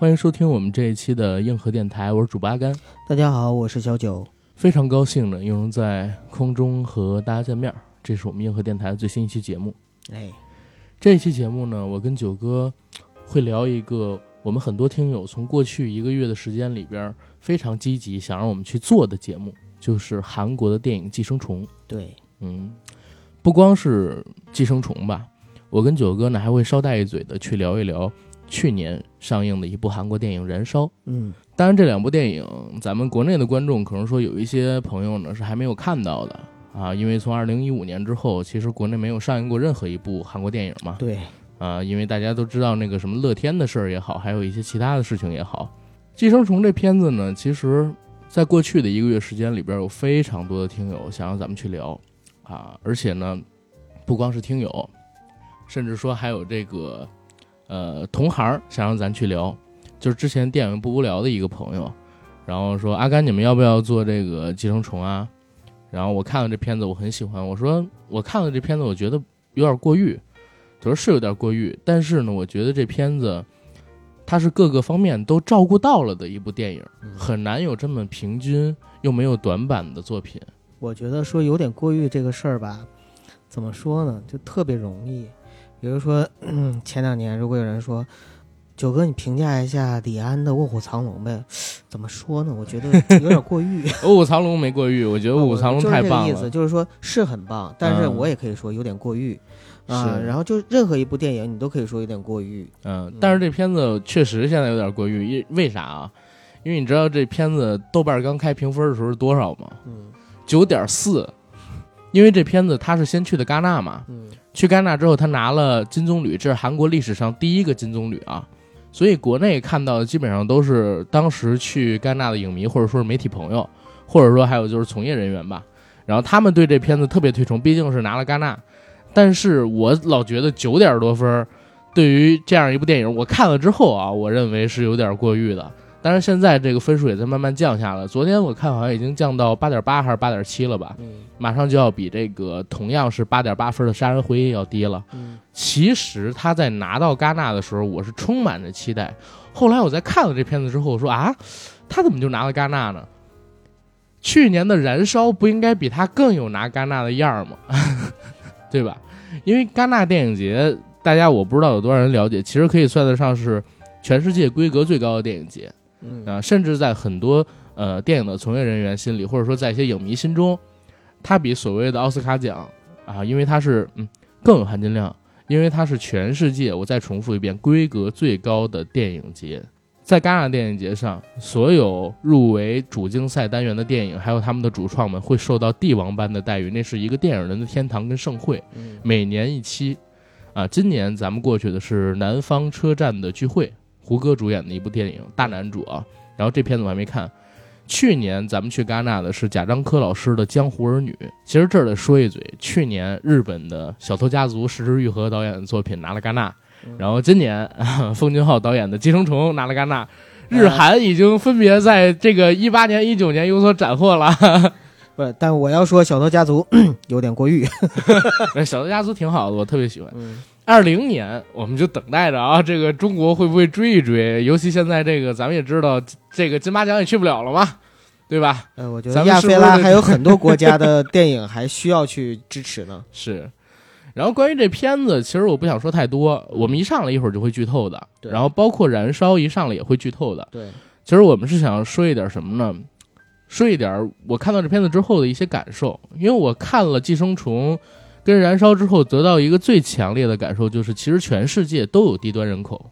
欢迎收听我们这一期的硬核电台，我是主播阿甘。大家好，我是小九，非常高兴呢，又能在空中和大家见面。这是我们硬核电台的最新一期节目。哎，这一期节目呢，我跟九哥会聊一个我们很多听友从过去一个月的时间里边非常积极想让我们去做的节目，就是韩国的电影《寄生虫》。对，嗯，不光是寄生虫吧，我跟九哥呢还会捎带一嘴的去聊一聊。去年上映的一部韩国电影《燃烧》，嗯，当然这两部电影，咱们国内的观众可能说有一些朋友呢是还没有看到的。啊，因为从二零一五年之后，其实国内没有上映过任何一部韩国电影嘛。对，啊，因为大家都知道那个什么乐天的事儿也好，还有一些其他的事情也好，《寄生虫》这片子呢，其实在过去的一个月时间里边，有非常多的听友想让咱们去聊。啊，而且呢，不光是听友，甚至说还有这个。呃，同行想让咱去聊，就是之前电影不无聊的一个朋友，然后说阿甘，你们要不要做这个寄生虫啊？然后我看了这片子，我很喜欢。我说我看了这片子，我觉得有点过誉。他说是有点过誉，但是呢，我觉得这片子它是各个方面都照顾到了的一部电影，很难有这么平均又没有短板的作品。我觉得说有点过誉这个事儿吧，怎么说呢？就特别容易。比如说，前两年如果有人说，九哥你评价一下李安的《卧虎藏龙》呗？怎么说呢？我觉得有点过誉。卧虎藏龙没过誉，我觉得卧虎藏龙太棒了。意思就是说是很棒，但是我也可以说有点过誉啊。然后就任何一部电影你都可以说有点过誉。嗯，但是这片子确实现在有点过誉，因为啥啊？因为你知道这片子豆瓣刚开评分的时候是多少吗？嗯，九点四。因为这片子他是先去的戛纳嘛。嗯。去戛纳之后，他拿了金棕榈，这是韩国历史上第一个金棕榈啊！所以国内看到的基本上都是当时去戛纳的影迷，或者说是媒体朋友，或者说还有就是从业人员吧。然后他们对这片子特别推崇，毕竟是拿了戛纳。但是我老觉得九点多分，对于这样一部电影，我看了之后啊，我认为是有点过誉的。但是现在这个分数也在慢慢降下了。昨天我看好像已经降到八点八还是八点七了吧？嗯，马上就要比这个同样是八点八分的《杀人回忆》要低了。嗯，其实他在拿到戛纳的时候，我是充满着期待。后来我在看了这片子之后，我说啊，他怎么就拿了戛纳呢？去年的《燃烧》不应该比他更有拿戛纳的样儿吗？对吧？因为戛纳电影节，大家我不知道有多少人了解，其实可以算得上是全世界规格最高的电影节。啊，甚至在很多呃电影的从业人员心里，或者说在一些影迷心中，它比所谓的奥斯卡奖啊，因为它是嗯更有含金量，因为它是全世界，我再重复一遍，规格最高的电影节。在戛纳电影节上，所有入围主竞赛单元的电影，还有他们的主创们，会受到帝王般的待遇，那是一个电影人的天堂跟盛会。每年一期，啊，今年咱们过去的是南方车站的聚会。胡歌主演的一部电影，大男主啊，然后这片子我还没看。去年咱们去戛纳的是贾樟柯老师的《江湖儿女》。其实这儿得说一嘴，去年日本的小偷家族石之愈合导演的作品拿了戛纳，然后今年奉俊昊导演的《寄生虫》拿了戛纳。日韩已经分别在这个一八年、一九年有所斩获了。不，但我要说小偷家族 有点过誉。小偷家族挺好的，我特别喜欢。二零年，我们就等待着啊，这个中国会不会追一追？尤其现在这个，咱们也知道，这个金马奖也去不了了嘛，对吧？呃，我觉得亚非拉还有很多国家的 电影还需要去支持呢。是，然后关于这片子，其实我不想说太多，我们一上来一会儿就会剧透的。然后包括《燃烧》一上来也会剧透的。对，其实我们是想说一点什么呢？说一点我看到这片子之后的一些感受，因为我看了《寄生虫》。跟燃烧之后得到一个最强烈的感受就是，其实全世界都有低端人口，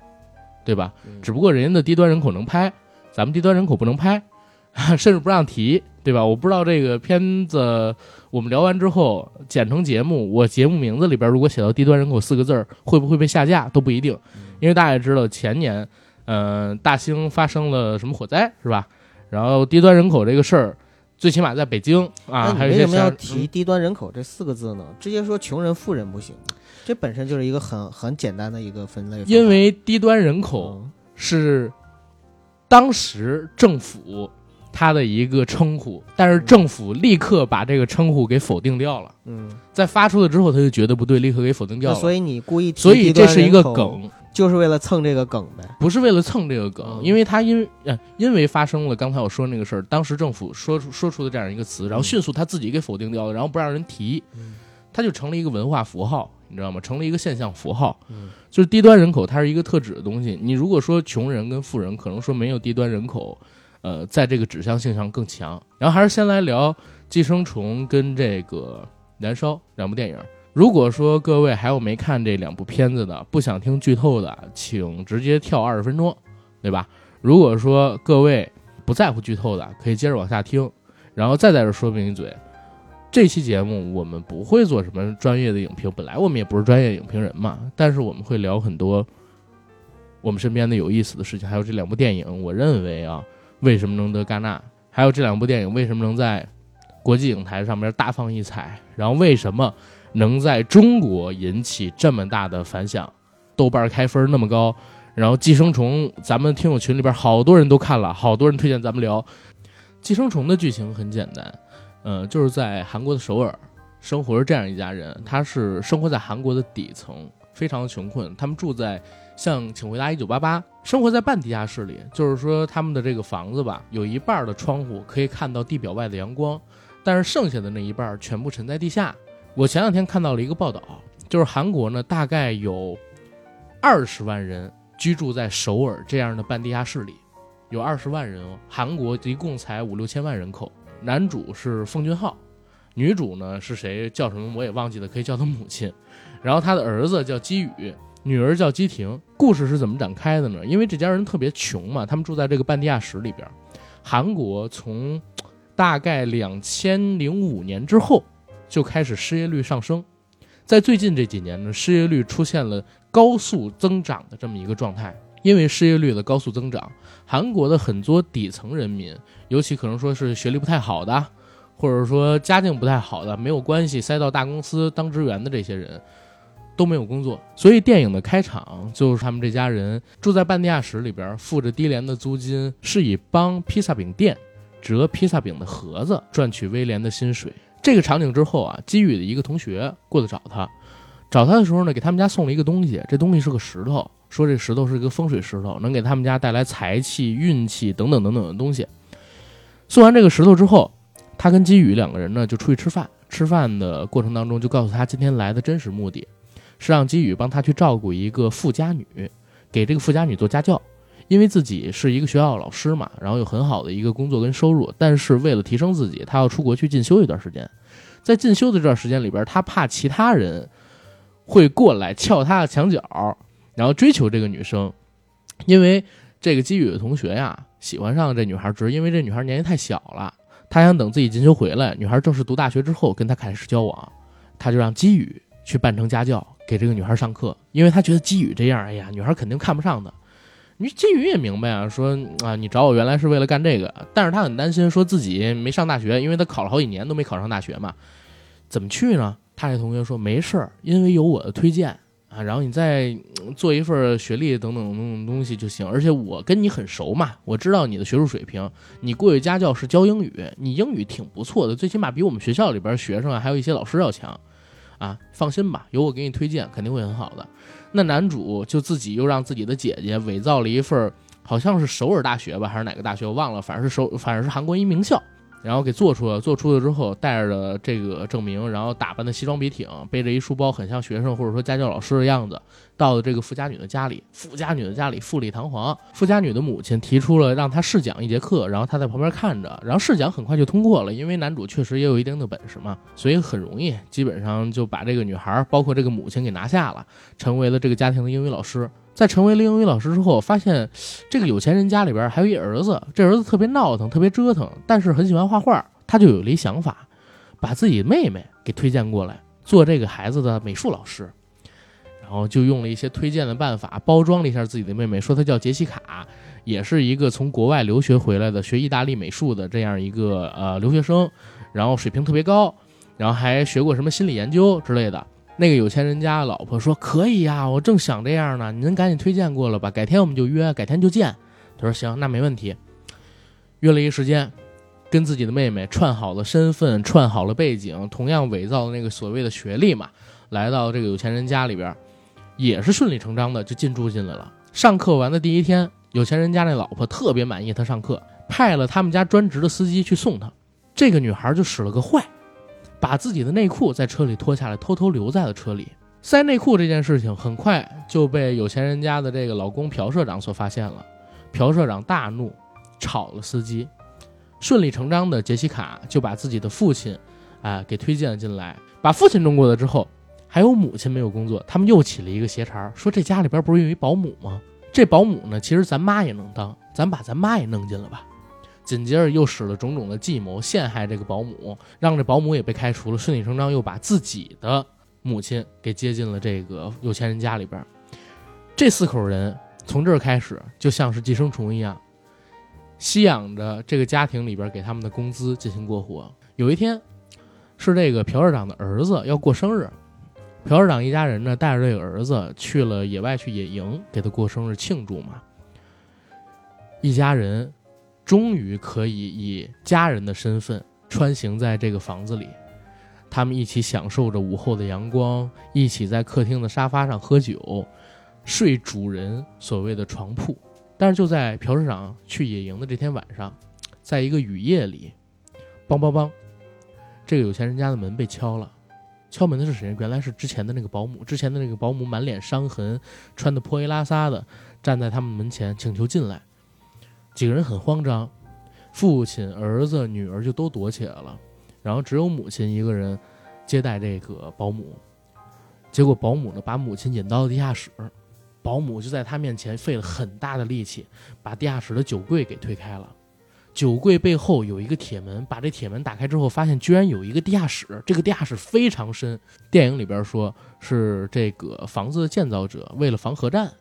对吧？只不过人家的低端人口能拍，咱们低端人口不能拍，甚至不让提，对吧？我不知道这个片子我们聊完之后剪成节目，我节目名字里边如果写到低端人口四个字儿，会不会被下架都不一定，因为大家也知道前年，嗯，大兴发生了什么火灾，是吧？然后低端人口这个事儿。最起码在北京啊，为什么要提低端人口这四个字呢？直接说穷人、富人不行，这本身就是一个很很简单的一个分类。因为低端人口是当时政府他的一个称呼，但是政府立刻把这个称呼给否定掉了。嗯，在发出了之后，他就觉得不对，立刻给否定掉了。所以你故意，所以这是一个梗。就是为了蹭这个梗呗。不是为了蹭这个梗，嗯因为他因为呃因为发生了刚才我说那个事儿，当时政府说出说出的这样一个词，然后迅速他自己给否定掉了，然后不让人提，嗯它就成了一个文化符号，你知道吗？成了一个现象符号。嗯就是低端人口，它是一个特指的东西。你如果说穷人跟富人，可能说没有低端人口，呃，在这个指向性上更强。然后还是先来聊《寄生虫》跟这个《燃烧》两部电影。如果说各位还有没看这两部片子的，不想听剧透的，请直接跳二十分钟，对吧？如果说各位不在乎剧透的，可以接着往下听。然后再在这儿说明一嘴，这期节目我们不会做什么专业的影评，本来我们也不是专业影评人嘛，但是我们会聊很多我们身边的有意思的事情，还有这两部电影，我认为啊，为什么能得戛纳，还有这两部电影为什么能在国际影坛上面大放异彩，然后为什么能在中国引起这么大的反响，豆瓣开分那么高，然后《寄生虫》咱们听友群里边好多人都看了，好多人推荐咱们聊，《寄生虫》的剧情很简单。呃，就是在韩国的首尔生活着这样一家人，他是生活在韩国的底层，非常的穷困。他们住在像《请回答一九八八》，生活在半地下室里，就是说他们的这个房子吧，有一半的窗户可以看到地表外的阳光，但是剩下的那一半全部沉在地下。我前两天看到了一个报道，就是韩国呢大概有二十万人居住在首尔这样的半地下室里，有二十万人哦。韩国一共才五六千万人口。男主是奉俊昊，女主呢是谁叫什么我也忘记了，可以叫她母亲。然后他的儿子叫基宇，女儿叫基婷。故事是怎么展开的呢？因为这家人特别穷嘛，他们住在这个半地下室里边。韩国从大概两千零五年之后就开始失业率上升，在最近这几年呢，失业率出现了高速增长的这么一个状态。因为失业率的高速增长，韩国的很多底层人民，尤其可能说是学历不太好的，或者说家境不太好的，没有关系塞到大公司当职员的这些人，都没有工作。所以电影的开场就是他们这家人住在半地下室里边，付着低廉的租金，是以帮披萨饼店折披萨饼的盒子赚取威廉的薪水。这个场景之后啊，基宇的一个同学过来找他，找他的时候呢，给他们家送了一个东西，这东西是个石头。说这石头是一个风水石头，能给他们家带来财气、运气等等等等的东西。送完这个石头之后，他跟基宇两个人呢就出去吃饭。吃饭的过程当中，就告诉他今天来的真实目的，是让基宇帮他去照顾一个富家女，给这个富家女做家教。因为自己是一个学校老师嘛，然后有很好的一个工作跟收入，但是为了提升自己，他要出国去进修一段时间。在进修的这段时间里边，他怕其他人会过来撬他的墙角。然后追求这个女生，因为这个基宇的同学呀喜欢上这女孩，只是因为这女孩年纪太小了，他想等自己进修回来，女孩正式读大学之后跟他开始交往，他就让基宇去扮成家教给这个女孩上课，因为他觉得基宇这样，哎呀，女孩肯定看不上的。你基宇也明白啊，说啊，你找我原来是为了干这个，但是他很担心，说自己没上大学，因为他考了好几年都没考上大学嘛，怎么去呢？他这同学说没事儿，因为有我的推荐。啊，然后你再做一份学历等等等等东西就行，而且我跟你很熟嘛，我知道你的学术水平。你过去家教是教英语，你英语挺不错的，最起码比我们学校里边学生啊，还有一些老师要强。啊，放心吧，有我给你推荐，肯定会很好的。那男主就自己又让自己的姐姐伪造了一份，好像是首尔大学吧，还是哪个大学，我忘了，反正是首，反正是韩国一名校。然后给做出了，做出了之后，带着这个证明，然后打扮的西装笔挺，背着一书包，很像学生或者说家教老师的样子，到了这个富家女的家里。富家女的家里富丽堂皇，富家女的母亲提出了让他试讲一节课，然后他在旁边看着，然后试讲很快就通过了，因为男主确实也有一定的本事嘛，所以很容易，基本上就把这个女孩，包括这个母亲给拿下了，成为了这个家庭的英语老师。在成为了英语老师之后，发现这个有钱人家里边还有一儿子，这儿子特别闹腾，特别折腾，但是很喜欢画画。他就有了一想法，把自己妹妹给推荐过来做这个孩子的美术老师，然后就用了一些推荐的办法，包装了一下自己的妹妹，说她叫杰西卡，也是一个从国外留学回来的学意大利美术的这样一个呃留学生，然后水平特别高，然后还学过什么心理研究之类的。那个有钱人家老婆说：“可以呀，我正想这样呢，您赶紧推荐过了吧，改天我们就约，改天就见。”他说：“行，那没问题。”约了一时间，跟自己的妹妹串好了身份，串好了背景，同样伪造的那个所谓的学历嘛，来到这个有钱人家里边。也是顺理成章的就进驻进来了。上课完的第一天，有钱人家那老婆特别满意他上课，派了他们家专职的司机去送他。这个女孩就使了个坏，把自己的内裤在车里脱下来，偷偷留在了车里。塞内裤这件事情很快就被有钱人家的这个老公朴社长所发现了。朴社长大怒，炒了司机。顺理成章的，杰西卡就把自己的父亲，啊，给推荐了进来。把父亲弄过来之后，还有母亲没有工作，他们又起了一个邪茬，说这家里边不是有一保姆吗？这保姆呢，其实咱妈也能当，咱把咱妈也弄进了吧。紧接着又使了种种的计谋，陷害这个保姆，让这保姆也被开除了。顺理成章又把自己的母亲给接进了这个有钱人家里边。这四口人从这儿开始，就像是寄生虫一样。吸养着这个家庭里边给他们的工资进行过活。有一天，是这个朴社长的儿子要过生日，朴社长一家人呢带着这个儿子去了野外去野营，给他过生日庆祝嘛。一家人终于可以以家人的身份穿行在这个房子里，他们一起享受着午后的阳光，一起在客厅的沙发上喝酒，睡主人所谓的床铺。但是就在朴市长去野营的这天晚上，在一个雨夜里，梆梆梆，这个有钱人家的门被敲了。敲门的是谁？原来是之前的那个保姆。之前的那个保姆满脸伤痕，穿的破衣拉撒的，站在他们门前请求进来。几个人很慌张，父亲、儿子、女儿就都躲起来了，然后只有母亲一个人接待这个保姆。结果保姆呢，把母亲引到了地下室。保姆就在他面前费了很大的力气，把地下室的酒柜给推开了。酒柜背后有一个铁门，把这铁门打开之后，发现居然有一个地下室。这个地下室非常深。电影里边说是这个房子的建造者为了防核战，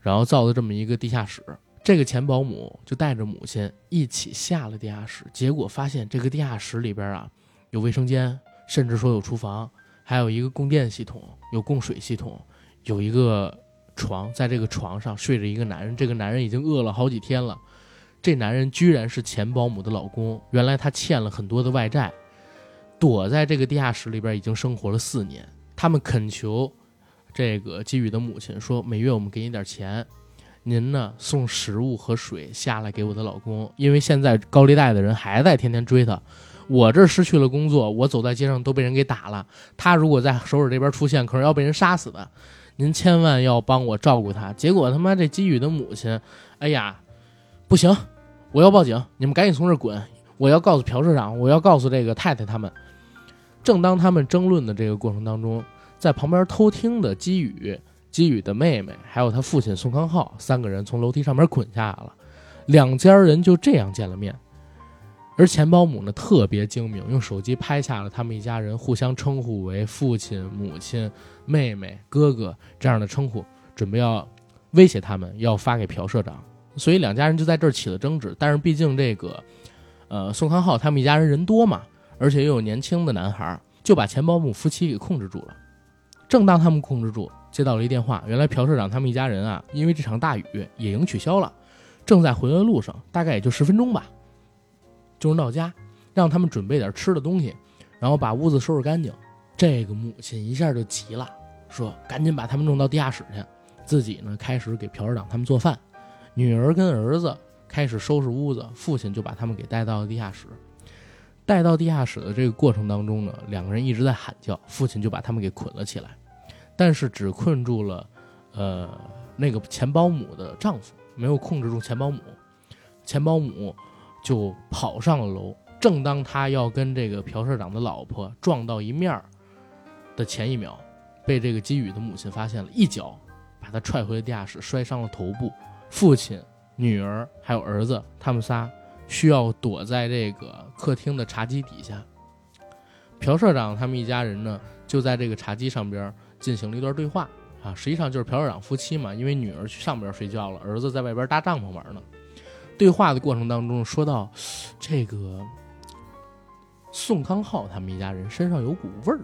然后造的这么一个地下室。这个前保姆就带着母亲一起下了地下室，结果发现这个地下室里边啊有卫生间，甚至说有厨房，还有一个供电系统，有供水系统，有一个。床在这个床上睡着一个男人，这个男人已经饿了好几天了。这男人居然是前保姆的老公，原来他欠了很多的外债，躲在这个地下室里边已经生活了四年。他们恳求这个基宇的母亲说：“每月我们给你点钱，您呢送食物和水下来给我的老公，因为现在高利贷的人还在天天追他。我这失去了工作，我走在街上都被人给打了。他如果在首尔这边出现，可是要被人杀死的。”您千万要帮我照顾他。结果他妈这基宇的母亲，哎呀，不行，我要报警！你们赶紧从这滚！我要告诉朴社长，我要告诉这个太太他们。正当他们争论的这个过程当中，在旁边偷听的基宇、基宇的妹妹，还有他父亲宋康昊三个人从楼梯上面滚下来了，两家人就这样见了面。而前保姆呢特别精明，用手机拍下了他们一家人互相称呼为父亲、母亲、妹妹、哥哥这样的称呼，准备要威胁他们，要发给朴社长。所以两家人就在这儿起了争执。但是毕竟这个，呃，宋康昊他们一家人人多嘛，而且又有年轻的男孩，就把前保姆夫妻给控制住了。正当他们控制住，接到了一电话，原来朴社长他们一家人啊，因为这场大雨，野营取消了，正在回来的路上，大概也就十分钟吧。就是到家，让他们准备点吃的东西，然后把屋子收拾干净。这个母亲一下就急了，说：“赶紧把他们弄到地下室去。”自己呢，开始给朴社长他们做饭。女儿跟儿子开始收拾屋子，父亲就把他们给带到了地下室。带到地下室的这个过程当中呢，两个人一直在喊叫，父亲就把他们给捆了起来，但是只困住了，呃，那个前保姆的丈夫，没有控制住前保姆。前保姆。就跑上了楼。正当他要跟这个朴社长的老婆撞到一面儿的前一秒，被这个基宇的母亲发现了，一脚把他踹回了地下室，摔伤了头部。父亲、女儿还有儿子，他们仨需要躲在这个客厅的茶几底下。朴社长他们一家人呢，就在这个茶几上边进行了一段对话啊，实际上就是朴社长夫妻嘛，因为女儿去上边睡觉了，儿子在外边搭帐篷玩呢。对话的过程当中，说到这个宋康昊他们一家人身上有股味儿，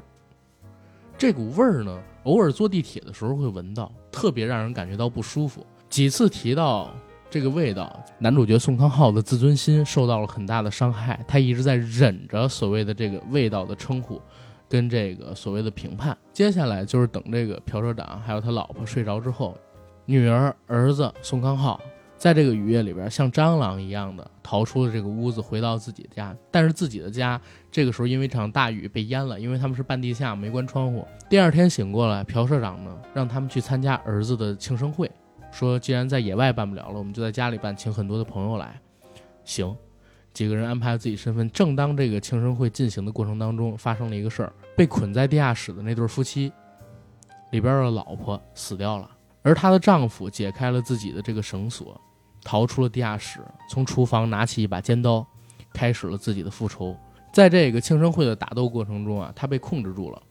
这股味儿呢，偶尔坐地铁的时候会闻到，特别让人感觉到不舒服。几次提到这个味道，男主角宋康昊的自尊心受到了很大的伤害，他一直在忍着所谓的这个味道的称呼，跟这个所谓的评判。接下来就是等这个朴社长还有他老婆睡着之后，女儿儿子宋康昊在这个雨夜里边像蟑螂一样的逃出了这个屋子，回到自己家。但是自己的家这个时候因为一场大雨被淹了，因为他们是半地下，没关窗户。第二天醒过来，朴社长呢让他们去参加儿子的庆生会，说既然在野外办不了了，我们就在家里办，请很多的朋友来。行，几个人安排了自己身份。正当这个庆生会进行的过程当中，发生了一个事儿：被捆在地下室的那对夫妻里边的老婆死掉了，而她的丈夫解开了自己的这个绳索，逃出了地下室，从厨房拿起一把尖刀，开始了自己的复仇。在这个庆生会的打斗过程中啊，他被控制住了，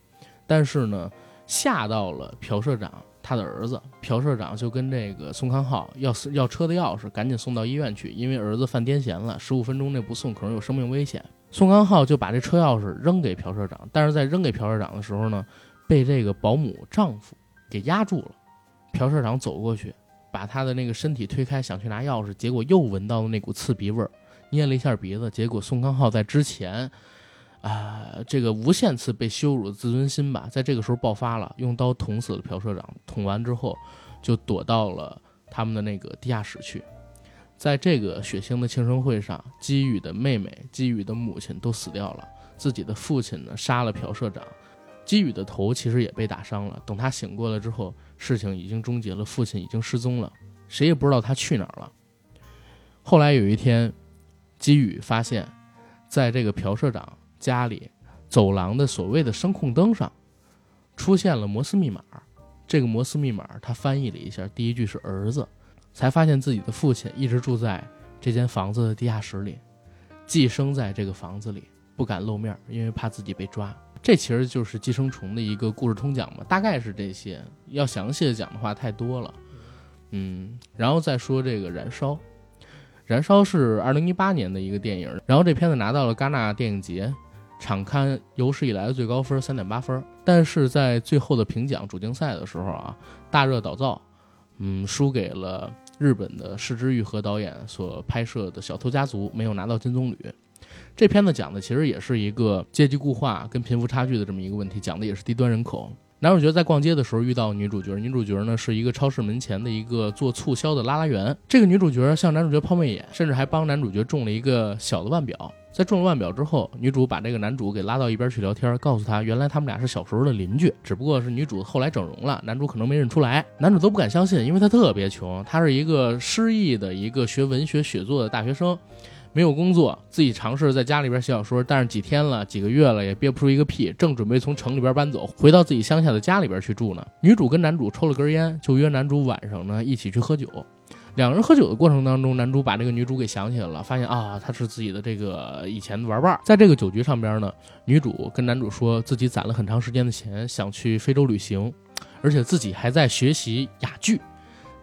但是呢，吓到了朴社长。他的儿子朴社长就跟这个宋康昊要要车的钥匙，赶紧送到医院去，因为儿子犯癫痫了，十五分钟内不送可能有生命危险。宋康昊就把这车钥匙扔给朴社长，但是在扔给朴社长的时候呢，被这个保姆丈夫给压住了。朴社长走过去，把他的那个身体推开，想去拿钥匙，结果又闻到了那股刺鼻味儿，捏了一下鼻子，结果宋康昊在之前。啊，这个无限次被羞辱的自尊心吧，在这个时候爆发了，用刀捅死了朴社长。捅完之后，就躲到了他们的那个地下室去。在这个血腥的庆生会上，姬宇的妹妹、姬宇的母亲都死掉了，自己的父亲呢杀了朴社长，姬宇的头其实也被打伤了。等他醒过来之后，事情已经终结了，父亲已经失踪了，谁也不知道他去哪儿了。后来有一天，姬宇发现，在这个朴社长。家里走廊的所谓的声控灯上出现了摩斯密码，这个摩斯密码他翻译了一下，第一句是儿子，才发现自己的父亲一直住在这间房子的地下室里，寄生在这个房子里，不敢露面，因为怕自己被抓。这其实就是寄生虫的一个故事通讲嘛，大概是这些。要详细的讲的话太多了，嗯，然后再说这个燃烧，燃烧是二零一八年的一个电影，然后这片子拿到了戛纳电影节。场刊有史以来的最高分三点八分，但是在最后的评奖主竞赛的时候啊，大热倒灶，嗯，输给了日本的市之愈和导演所拍摄的《小偷家族》，没有拿到金棕榈。这片子讲的其实也是一个阶级固化跟贫富差距的这么一个问题，讲的也是低端人口。男主角在逛街的时候遇到女主角，女主角呢是一个超市门前的一个做促销的拉拉员。这个女主角向男主角抛媚眼，甚至还帮男主角中了一个小的腕表。在中了腕表之后，女主把这个男主给拉到一边去聊天，告诉他原来他们俩是小时候的邻居，只不过是女主后来整容了，男主可能没认出来。男主都不敢相信，因为他特别穷，他是一个失意的一个学文学写作的大学生。没有工作，自己尝试在家里边写小说，但是几天了，几个月了也憋不出一个屁，正准备从城里边搬走，回到自己乡下的家里边去住呢。女主跟男主抽了根烟，就约男主晚上呢一起去喝酒。两人喝酒的过程当中，男主把这个女主给想起来了，发现啊，她是自己的这个以前的玩伴。在这个酒局上边呢，女主跟男主说自己攒了很长时间的钱，想去非洲旅行，而且自己还在学习哑剧，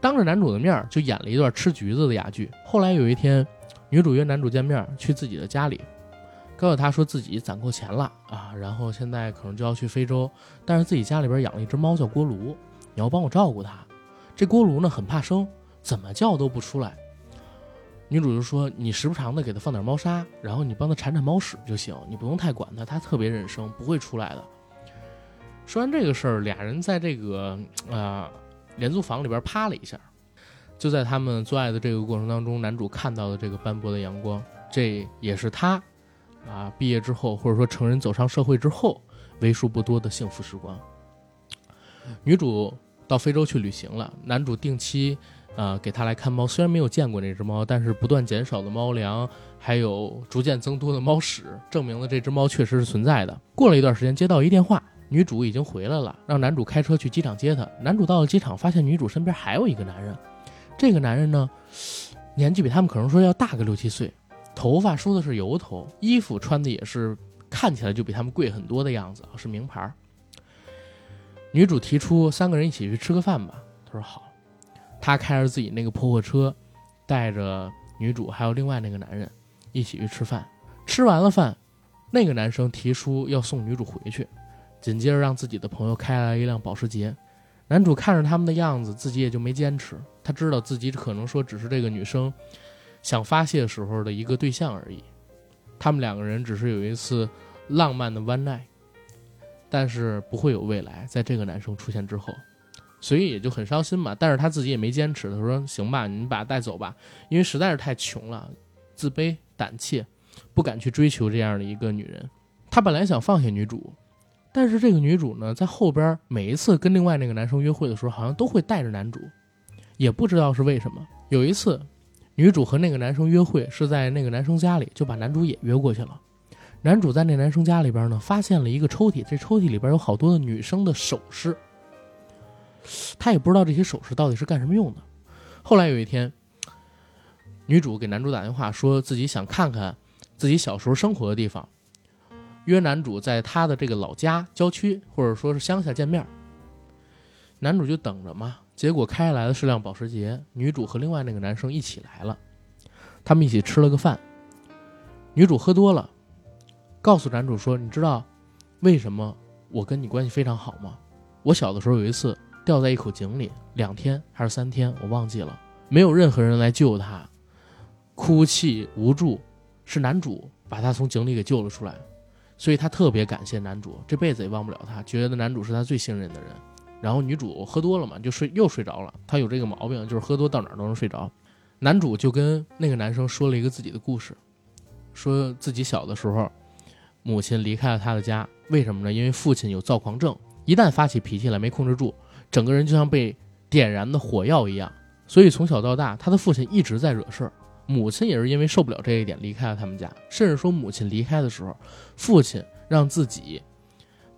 当着男主的面就演了一段吃橘子的哑剧。后来有一天。女主约男主见面，去自己的家里，告诉他说自己攒够钱了啊，然后现在可能就要去非洲，但是自己家里边养了一只猫叫锅炉，你要帮我照顾它。这锅炉呢很怕生，怎么叫都不出来。女主就说你时不常的给它放点猫砂，然后你帮它铲铲猫屎就行，你不用太管它，它特别忍生，不会出来的。说完这个事儿，俩人在这个啊廉租房里边趴了一下。就在他们做爱的这个过程当中，男主看到了这个斑驳的阳光，这也是他，啊，毕业之后或者说成人走上社会之后为数不多的幸福时光。女主到非洲去旅行了，男主定期啊给他来看猫，虽然没有见过那只猫，但是不断减少的猫粮，还有逐渐增多的猫屎，证明了这只猫确实是存在的。过了一段时间，接到一电话，女主已经回来了，让男主开车去机场接她。男主到了机场，发现女主身边还有一个男人。这个男人呢，年纪比他们可能说要大个六七岁，头发梳的是油头，衣服穿的也是看起来就比他们贵很多的样子，是名牌。女主提出三个人一起去吃个饭吧，他说好。他开着自己那个破货车，带着女主还有另外那个男人一起去吃饭。吃完了饭，那个男生提出要送女主回去，紧接着让自己的朋友开来一辆保时捷。男主看着他们的样子，自己也就没坚持。他知道自己可能说只是这个女生想发泄时候的一个对象而已，他们两个人只是有一次浪漫的 one night。但是不会有未来，在这个男生出现之后，所以也就很伤心嘛。但是他自己也没坚持，他说：“行吧，你把他带走吧，因为实在是太穷了，自卑、胆怯，不敢去追求这样的一个女人。他本来想放下女主，但是这个女主呢，在后边每一次跟另外那个男生约会的时候，好像都会带着男主，也不知道是为什么。有一次，女主和那个男生约会是在那个男生家里，就把男主也约过去了。”男主在那男生家里边呢，发现了一个抽屉，这抽屉里边有好多的女生的首饰，他也不知道这些首饰到底是干什么用的。后来有一天，女主给男主打电话，说自己想看看自己小时候生活的地方，约男主在他的这个老家郊区或者说是乡下见面。男主就等着嘛，结果开来的是辆保时捷，女主和另外那个男生一起来了，他们一起吃了个饭，女主喝多了。告诉男主说：“你知道为什么我跟你关系非常好吗？我小的时候有一次掉在一口井里，两天还是三天，我忘记了，没有任何人来救他，哭泣无助，是男主把他从井里给救了出来，所以他特别感谢男主，这辈子也忘不了他，觉得男主是他最信任的人。然后女主喝多了嘛，就睡又睡着了，她有这个毛病，就是喝多到哪儿都能睡着。男主就跟那个男生说了一个自己的故事，说自己小的时候。”母亲离开了他的家，为什么呢？因为父亲有躁狂症，一旦发起脾气来没控制住，整个人就像被点燃的火药一样。所以从小到大，他的父亲一直在惹事儿，母亲也是因为受不了这一点离开了他们家。甚至说母亲离开的时候，父亲让自己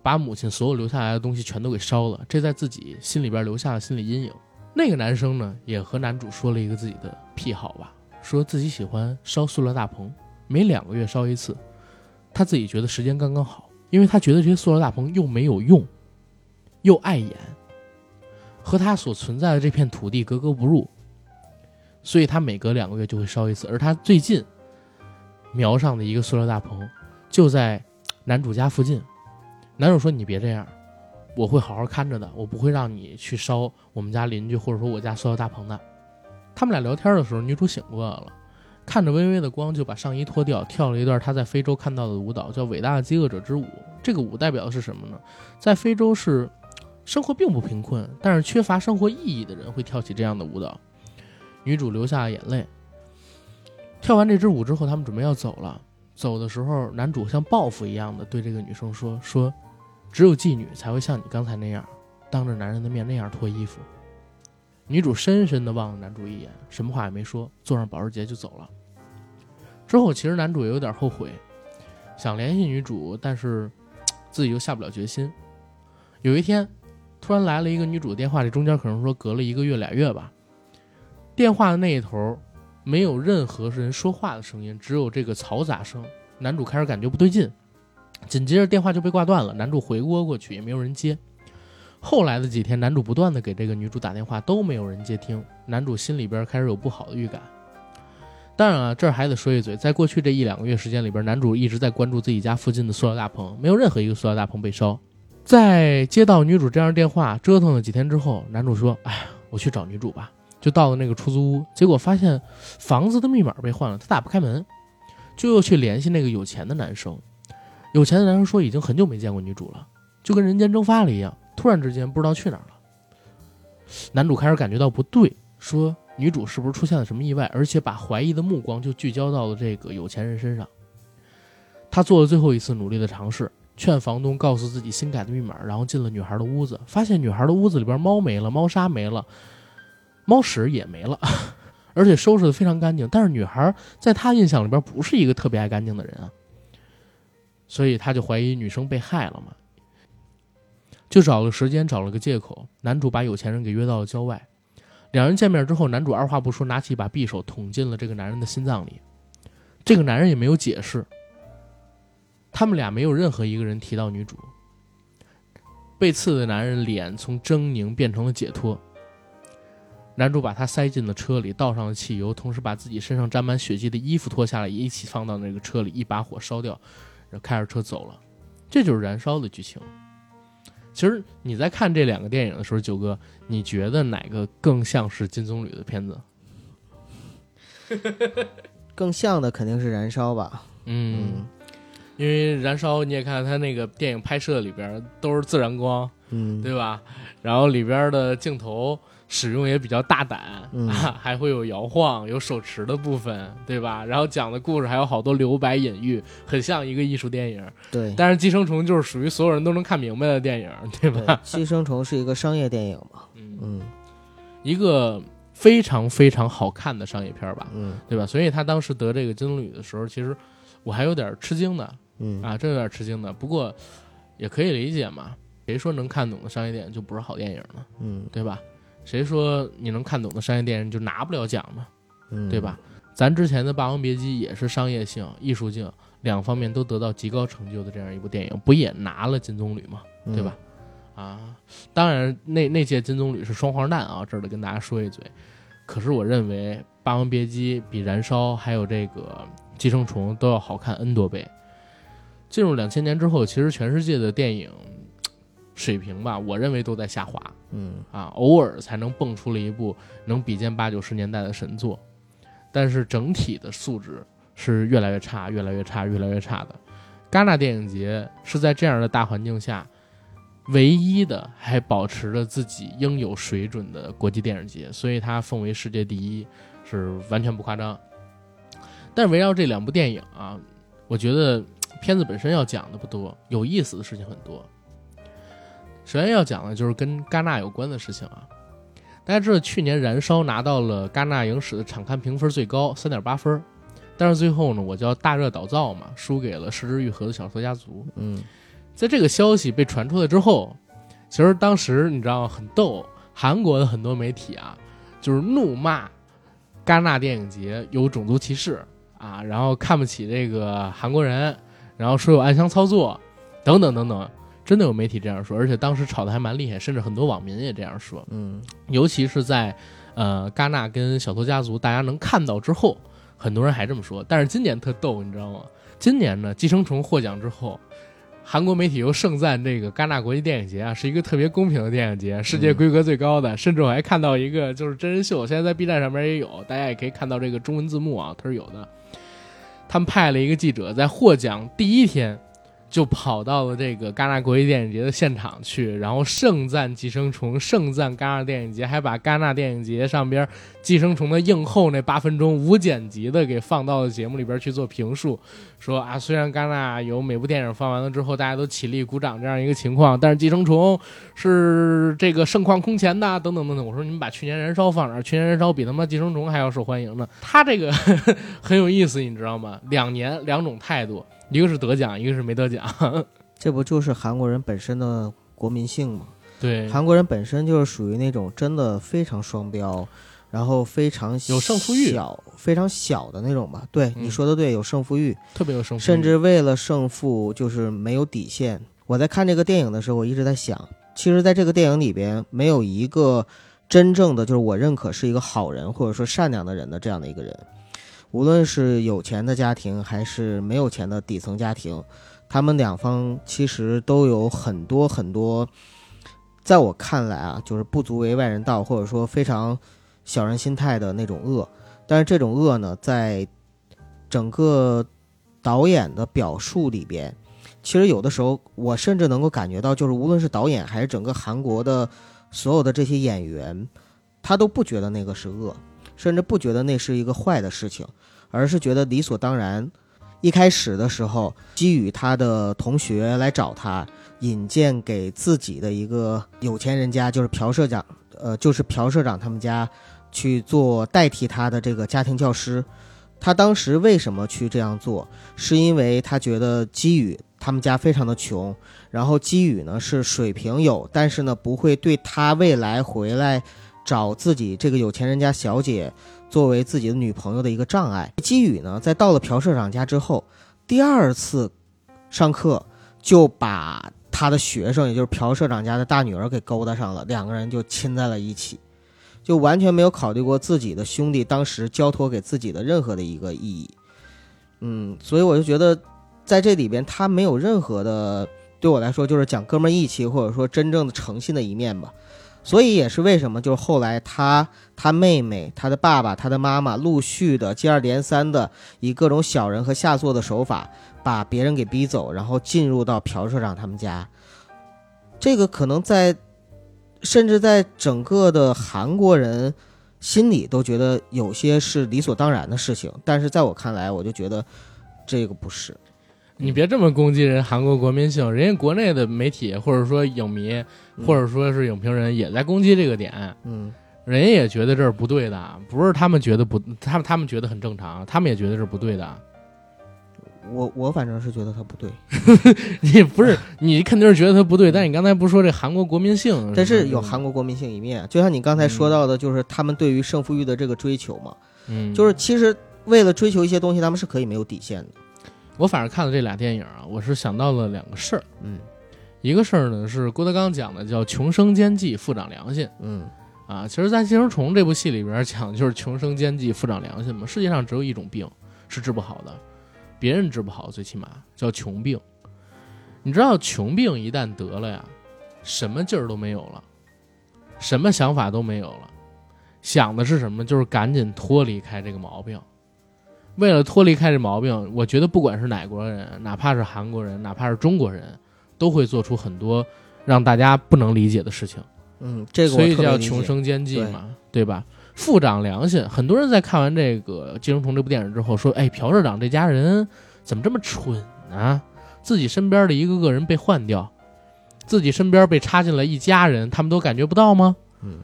把母亲所有留下来的东西全都给烧了，这在自己心里边留下了心理阴影。那个男生呢，也和男主说了一个自己的癖好吧，说自己喜欢烧塑料大棚，每两个月烧一次。他自己觉得时间刚刚好，因为他觉得这些塑料大棚又没有用，又碍眼，和他所存在的这片土地格格不入，所以他每隔两个月就会烧一次。而他最近瞄上的一个塑料大棚就在男主家附近。男主说：“你别这样，我会好好看着的，我不会让你去烧我们家邻居或者说我家塑料大棚的。”他们俩聊天的时候，女主醒过来了。看着微微的光，就把上衣脱掉，跳了一段她在非洲看到的舞蹈，叫《伟大的饥饿者之舞》。这个舞代表的是什么呢？在非洲是生活并不贫困，但是缺乏生活意义的人会跳起这样的舞蹈。女主流下了眼泪。跳完这支舞之后，他们准备要走了。走的时候，男主像报复一样的对这个女生说：“说，只有妓女才会像你刚才那样，当着男人的面那样脱衣服。”女主深深的望了男主一眼，什么话也没说，坐上保时捷就走了。之后，其实男主也有点后悔，想联系女主，但是自己又下不了决心。有一天，突然来了一个女主的电话，这中间可能说隔了一个月俩月吧。电话的那一头没有任何人说话的声音，只有这个嘈杂声。男主开始感觉不对劲，紧接着电话就被挂断了。男主回拨过去，也没有人接。后来的几天，男主不断的给这个女主打电话，都没有人接听。男主心里边开始有不好的预感。当然了，这儿还得说一嘴，在过去这一两个月时间里边，男主一直在关注自己家附近的塑料大棚，没有任何一个塑料大棚被烧。在接到女主这样电话，折腾了几天之后，男主说：“哎，我去找女主吧。”就到了那个出租屋，结果发现房子的密码被换了，他打不开门，就又去联系那个有钱的男生。有钱的男生说已经很久没见过女主了，就跟人间蒸发了一样，突然之间不知道去哪儿了。男主开始感觉到不对，说。女主是不是出现了什么意外？而且把怀疑的目光就聚焦到了这个有钱人身上。他做了最后一次努力的尝试，劝房东告诉自己新改的密码，然后进了女孩的屋子，发现女孩的屋子里边猫没了，猫砂没了，猫屎也没了，而且收拾的非常干净。但是女孩在他印象里边不是一个特别爱干净的人啊，所以他就怀疑女生被害了嘛，就找了时间，找了个借口，男主把有钱人给约到了郊外。两人见面之后，男主二话不说，拿起一把匕首捅进了这个男人的心脏里。这个男人也没有解释。他们俩没有任何一个人提到女主。被刺的男人脸从狰狞变成了解脱。男主把他塞进了车里，倒上了汽油，同时把自己身上沾满血迹的衣服脱下来，也一起放到那个车里，一把火烧掉，然后开着车走了。这就是燃烧的剧情。其实你在看这两个电影的时候，九哥，你觉得哪个更像是金棕榈的片子？更像的肯定是《燃烧》吧。嗯，因为燃烧你也看他那个电影拍摄里边都是自然光，嗯，对吧？然后里边的镜头使用也比较大胆，嗯啊，还会有摇晃、有手持的部分，对吧？然后讲的故事还有好多留白隐喻，很像一个艺术电影。对，但是《寄生虫》就是属于所有人都能看明白的电影，对对，吧？寄生虫是一个商业电影嘛，嗯，嗯一个非常非常好看的商业片吧，嗯对吧？所以他当时得这个金棕榈的时候，其实我还有点吃惊的嗯啊，这有点吃惊的。不过也可以理解嘛，谁说能看懂的商业电影就不是好电影呢？嗯对吧？谁说你能看懂的商业电影就拿不了奖呢？嗯，对吧？咱之前的《霸王别姬》也是商业性、艺术性两方面都得到极高成就的这样一部电影，不也拿了金棕榈吗？嗯？对吧？啊，当然那那届金棕榈是双黄蛋啊，这儿得跟大家说一嘴。可是我认为《霸王别姬》比《燃烧》还有这个《寄生虫》都要好看 N 多倍。进入两千年之后，其实全世界的电影水平吧，我认为都在下滑。嗯啊，偶尔才能蹦出了一部能比肩八九十年代的神作，但是整体的素质是越来越差，越来越差，越来越差的。戛纳电影节是在这样的大环境下，唯一的还保持着自己应有水准的国际电影节，所以它奉为世界第一是完全不夸张。但是围绕这两部电影啊，我觉得片子本身要讲的不多，有意思的事情很多。首先要讲的就是跟戛纳有关的事情啊。大家知道，去年《燃烧》拿到了戛纳影史的场刊评分最高三点八分，但是最后呢，我叫大热倒灶嘛，输给了《失之愈合》的小说家族。嗯在这个消息被传出来之后，其实当时你知道很逗，韩国的很多媒体啊，就是怒骂戛纳电影节有种族歧视啊，然后看不起这个韩国人，然后说有暗箱操作，等等等等，真的有媒体这样说，而且当时吵得还蛮厉害，甚至很多网民也这样说。嗯尤其是在呃戛纳跟小偷家族大家能看到之后，很多人还这么说。但是今年特逗，你知道吗？今年呢，《寄生虫》获奖之后，韩国媒体又盛赞这个戛纳国际电影节啊是一个特别公平的电影节，世界规格最高的。甚至我还看到一个就是真人秀，现在在 B 站上面也有，大家也可以看到这个中文字幕啊，它是有的。他们派了一个记者在获奖第一天。就跑到了这个戛纳国际电影节的现场去，然后盛赞《寄生虫》，盛赞戛纳电影节，还把戛纳电影节上边《寄生虫》的映后那八分钟无剪辑的给放到了节目里边去做评述，说啊，虽然戛纳有每部电影放完了之后大家都起立鼓掌这样一个情况，但是《寄生虫》是这个盛况空前的，等等等等。我说你们把去年《燃烧》放哪儿？去年《燃烧》比他妈《寄生虫》还要受欢迎呢。他这个很有意思，你知道吗？两年两种态度。一个是得奖，一个是没得奖。这不就是韩国人本身的国民性吗？对，韩国人本身就是属于那种真的非常双标，然后非常有胜负欲小、非常小的那种吧。对，嗯你说的对，有胜负欲，特别有胜负欲，甚至为了胜负就是没有底线。我在看这个电影的时候，我一直在想，其实在这个电影里边，没有一个真正的就是我认可是一个好人或者说善良的人的这样的一个人。无论是有钱的家庭还是没有钱的底层家庭，他们两方其实都有很多很多，在我看来啊，就是不足为外人道，或者说非常小人心态的那种恶。但是这种恶呢，在整个导演的表述里边，其实有的时候我甚至能够感觉到，就是无论是导演还是整个韩国的所有的这些演员，他都不觉得那个是恶。甚至不觉得那是一个坏的事情，而是觉得理所当然。一开始的时候，基于他的同学来找他，引荐给自己的一个有钱人家，就是朴社长，呃，就是朴社长他们家去做代替他的这个家庭教师。他当时为什么去这样做？是因为他觉得基宇他们家非常的穷，然后基宇呢是水平有，但是呢不会对他未来回来。找自己这个有钱人家小姐作为自己的女朋友的一个障碍。基宇呢，在到了朴社长家之后，第二次上课就把他的学生，也就是朴社长家的大女儿给勾搭上了，两个人就亲在了一起，就完全没有考虑过自己的兄弟当时交托给自己的任何的一个意义。嗯，所以我就觉得在这里边，他没有任何的对我来说就是讲哥们义气，或者说真正的诚信的一面吧。所以也是为什么，就是后来他、他妹妹、他的爸爸、他的妈妈陆续的接二连三的以各种小人和下作的手法，把别人给逼走，然后进入到朴社长他们家。这个可能在，甚至在整个的韩国人心里都觉得有些是理所当然的事情，但是在我看来，我就觉得这个不是。你别这么攻击人韩国国民性，人家国内的媒体或者说影迷，或者说是影评人也在攻击这个点，嗯人家也觉得这是不对的，不是他们觉得不，他们他们觉得很正常，他们也觉得是不对的。我我反正是觉得他不对，你不是你肯定是觉得他不对，但你刚才不是说这韩国国民性，但是有韩国国民性一面，就像你刚才说到的，就是他们对于胜负欲的这个追求嘛，嗯，就是其实为了追求一些东西，他们是可以没有底线的。我反正看了这俩电影啊，我是想到了两个事儿，嗯一个事儿呢是郭德纲讲的，叫穷生奸计，富长良心嗯啊。其实，在《寄生虫》这部戏里边讲，就是穷生奸计，富长良心嘛。世界上只有一种病是治不好的，别人治不好，最起码叫穷病。你知道，穷病一旦得了呀，什么劲儿都没有了，什么想法都没有了，想的是什么？就是赶紧脱离开这个毛病。为了脱离开这毛病，我觉得不管是哪国人，哪怕是韩国人，哪怕是中国人，都会做出很多让大家不能理解的事情。嗯，这个所以叫穷生奸计嘛，对吧？富长良心，很多人在看完这个《寄生虫》这部电影之后说：“哎，朴社长这家人怎么这么蠢呢？自己身边的一个个人被换掉，自己身边被插进来一家人，他们都感觉不到吗？”嗯，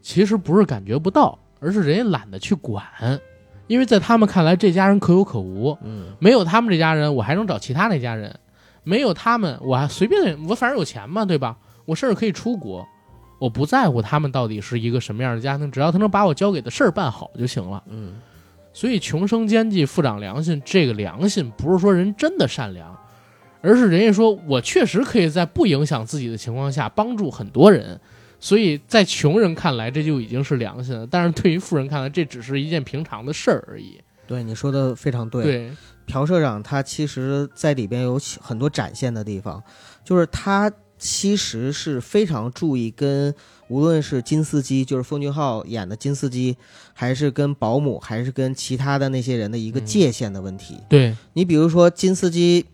其实不是感觉不到，而是人家懒得去管，因为在他们看来，这家人可有可无。嗯没有他们这家人，我还能找其他那家人；没有他们，我还随便，我反正有钱嘛，对吧？我甚至可以出国，我不在乎他们到底是一个什么样的家庭，只要他能把我交给的事儿办好就行了。嗯所以穷生奸计，富长良心，这个良心不是说人真的善良，而是人家说我确实可以在不影响自己的情况下帮助很多人。所以在穷人看来，这就已经是良心了；但是对于富人看来，这只是一件平常的事儿而已。对你说的非常对。对，朴社长他其实在里边有很多展现的地方，就是他其实是非常注意跟无论是金司机，就是奉俊昊演的金司机，还是跟保姆，还是跟其他的那些人的一个嗯界限的问题。对，你比如说金司机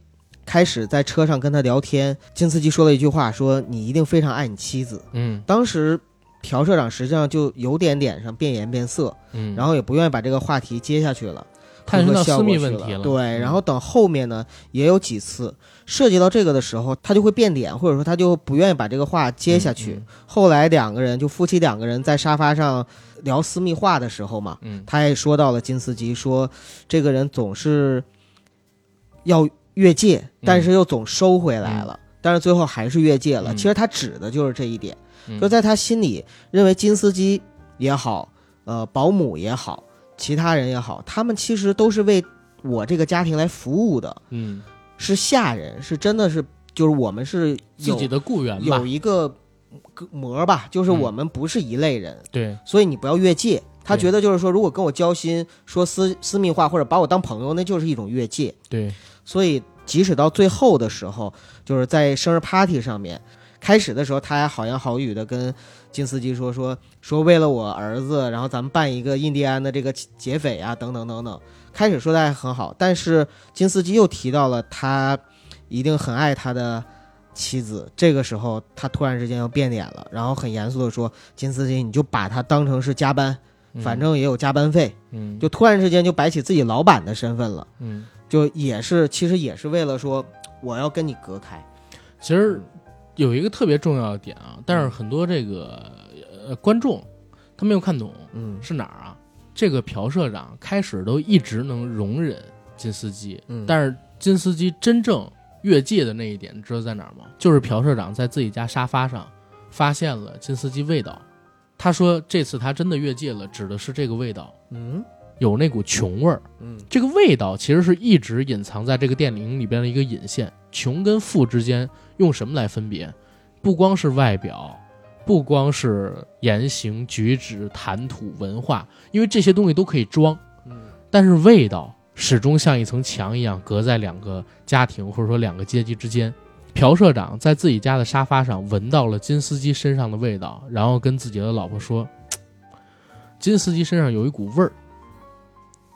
开始在车上跟他聊天，金斯基说了一句话，说你一定非常爱你妻子。嗯当时朴社长实际上就有点脸上变颜变色，嗯，然后也不愿意把这个话题接下去了。探寻到私密问题了。对，嗯然后等后面呢，也有几次涉及到这个的时候，他就会变脸，或者说他就不愿意把这个话接下去。嗯后来两个人就夫妻两个人在沙发上聊私密话的时候嘛，嗯他也说到了金司机，说这个人总是要越界，但是又总收回来了，但是最后还是越界了。嗯。其实他指的就是这一点。嗯。就在他心里认为金司机也好，呃，保姆也好，其他人也好，他们其实都是为我这个家庭来服务的，嗯。是下人，是真的是就是我们是有自己的雇员吧。有，一个膜吧，就是嗯。我们不是一类人，对，所以你不要越界。他觉得就是说，如果跟我交心，说私私密话或者把我当朋友，那就是一种越界。对，所以即使到最后的时候，就是在生日 party 上面，开始的时候他还好言好语的跟金斯基说说说为了我儿子，然后咱们办一个印第安的这个劫匪啊，等等等等。开始说的还很好，但是金斯基又提到了他一定很爱他的妻子。这个时候他突然之间又变脸了，然后很严肃的说：“金斯基，你就把他当成是加班，嗯反正也有加班费。”嗯就突然之间就摆起自己老板的身份了。嗯，就也是，其实也是为了说我要跟你隔开。其实有一个特别重要的点啊，但是很多这个呃观众他没有看懂嗯。是哪儿啊？这个朴社长开始都一直能容忍金司机，嗯，但是金司机真正越界的那一点，你知道在哪儿吗？就是朴社长在自己家沙发上发现了金司机味道，他说这次他真的越界了，指的是这个味道，嗯有那股穷味儿。嗯这个味道其实是一直隐藏在这个电影里边的一个引线。穷跟富之间用什么来分别？不光是外表，不光是言行举止、谈吐、文化，因为这些东西都可以装，嗯但是味道始终像一层墙一样隔在两个家庭或者说两个阶级之间。朴社长在自己家的沙发上闻到了金斯基身上的味道，然后跟自己的老婆说：“金斯基身上有一股味儿。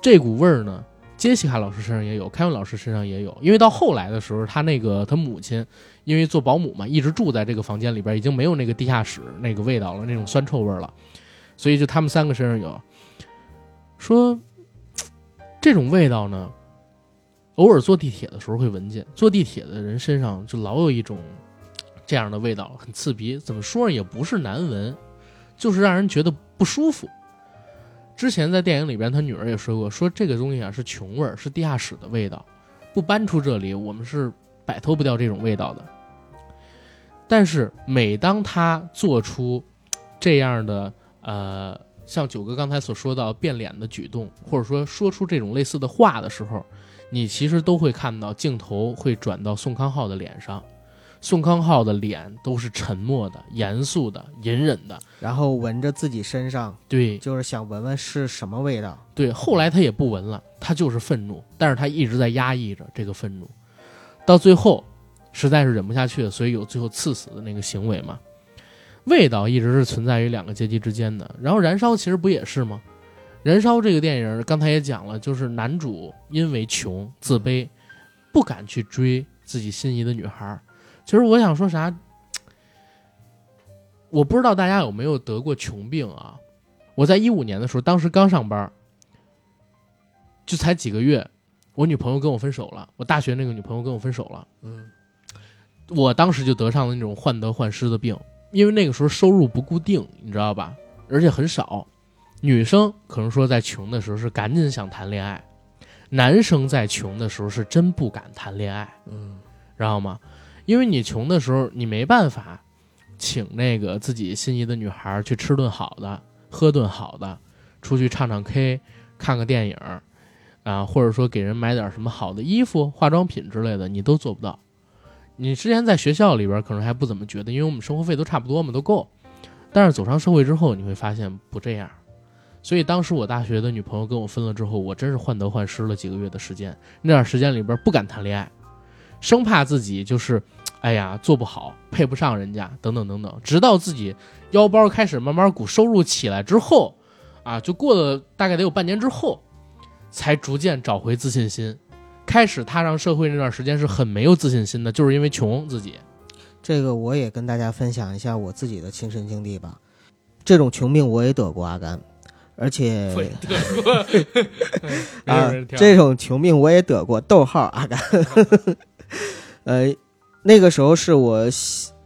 这股味儿呢，杰西卡老师身上也有，凯文老师身上也有。因为到后来的时候，他那个他母亲因为做保姆嘛，一直住在这个房间里边，已经没有那个地下室那个味道了，那种酸臭味了，所以就他们三个身上有。说这种味道呢。”偶尔坐地铁的时候会闻见，坐地铁的人身上就老有一种这样的味道，很刺鼻。怎么说也不是难闻，就是让人觉得不舒服。之前在电影里边，他女儿也说过，说这个东西啊是穷味儿，是地下室的味道，不搬出这里，我们是摆脱不掉这种味道的。但是每当他做出这样的呃，像九哥刚才所说到变脸的举动，或者说说出这种类似的话的时候，你其实都会看到镜头会转到宋康昊的脸上，宋康昊的脸都是沉默的、严肃的、隐忍的，然后闻着自己身上，对，就是想闻闻是什么味道。对，后来他也不闻了，他就是愤怒，但是他一直在压抑着这个愤怒，到最后实在是忍不下去了，所以有最后刺死的那个行为嘛。味道一直是存在于两个阶级之间的，然后燃烧其实不也是吗？燃烧这个电影刚才也讲了，就是男主因为穷自卑，不敢去追自己心仪的女孩。其实我想说啥，我不知道大家有没有得过穷病啊？我在一五年的时候，当时刚上班，就才几个月，我女朋友跟我分手了。我大学那个女朋友跟我分手了。嗯，我当时就得上了那种患得患失的病，因为那个时候收入不固定，你知道吧？而且很少。女生可能说在穷的时候是赶紧想谈恋爱，男生在穷的时候是真不敢谈恋爱，嗯，知道吗？因为你穷的时候你没办法，请那个自己心仪的女孩去吃顿好的，喝顿好的，出去唱唱 K，看个电影，啊，或者说给人买点什么好的衣服、化妆品之类的，你都做不到。你之前在学校里边可能还不怎么觉得，因为我们生活费都差不多嘛，都够。但是走上社会之后，你会发现不这样。所以当时我大学的女朋友跟我分了之后，我真是患得患失了几个月的时间。那段时间里边不敢谈恋爱，生怕自己就是，哎呀做不好，配不上人家，等等等等。直到自己腰包开始慢慢鼓，收入起来之后，啊，就过了大概得有半年之后，才逐渐找回自信心。开始踏上社会那段时间是很没有自信心的，就是因为穷自己。这个我也跟大家分享一下我自己的亲身经历吧。这种穷病我也得过，阿甘。而且 啊，这种穷病我也得过。逗号阿甘，呃，那个时候是我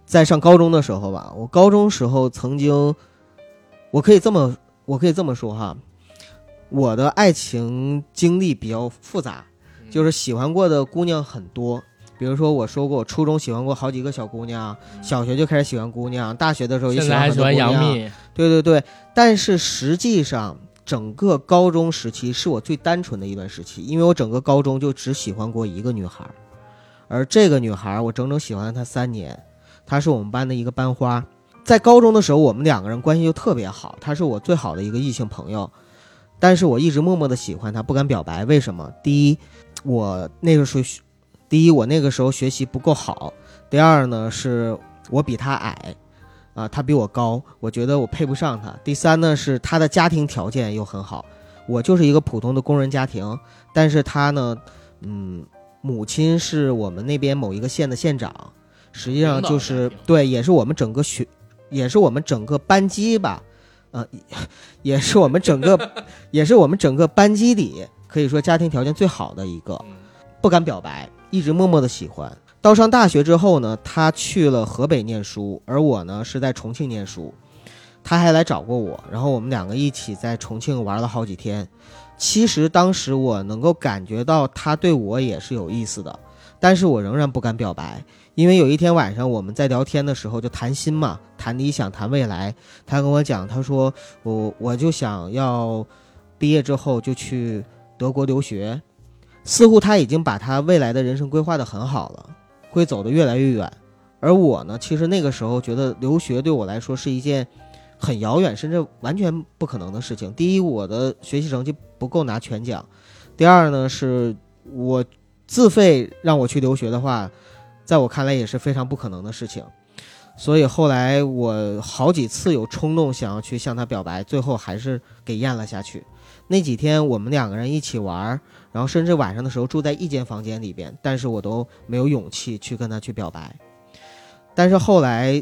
在上高中的时候吧。我高中时候曾经，我可以这么，我可以这么说哈，我的爱情经历比较复杂，就是喜欢过的姑娘很多。比如说，我说过，我初中喜欢过好几个小姑娘，小学就开始喜欢姑娘，大学的时候也喜欢很多姑娘。对对对，但是实际上，整个高中时期是我最单纯的一段时期，因为我整个高中就只喜欢过一个女孩，而这个女孩我整整喜欢了她三年，她是我们班的一个班花。在高中的时候，我们两个人关系就特别好，她是我最好的一个异性朋友，但是我一直默默的喜欢她，不敢表白。为什么？第一，我那个时候。第一，我那个时候学习不够好；第二呢，是我比她矮，啊，她比我高，我觉得我配不上她；第三呢，是她的家庭条件又很好，我就是一个普通的工人家庭，但是她呢，嗯，母亲是我们那边某一个县的县长，实际上就是对，也是我们整个学，也是我们整个班级吧，呃，也是我们整个，也是我们整个班级里可以说家庭条件最好的一个，不敢表白。一直默默的喜欢，到上大学之后呢，他去了河北念书，而我呢是在重庆念书，他还来找过我，然后我们两个一起在重庆玩了好几天。其实当时我能够感觉到他对我也是有意思的，但是我仍然不敢表白，因为有一天晚上我们在聊天的时候就谈心嘛，谈理想，谈未来。他跟我讲，他说我我就想要毕业之后就去德国留学。似乎他已经把他未来的人生规划的很好了，会走得越来越远。而我呢，其实那个时候觉得留学对我来说是一件很遥远，甚至完全不可能的事情。第一，我的学习成绩不够拿全奖；第二呢，是我自费让我去留学的话，在我看来也是非常不可能的事情。所以后来我好几次有冲动想要去向他表白，最后还是给咽了下去。那几天我们两个人一起玩，然后甚至晚上的时候住在一间房间里边，但是我都没有勇气去跟他去表白。但是后来，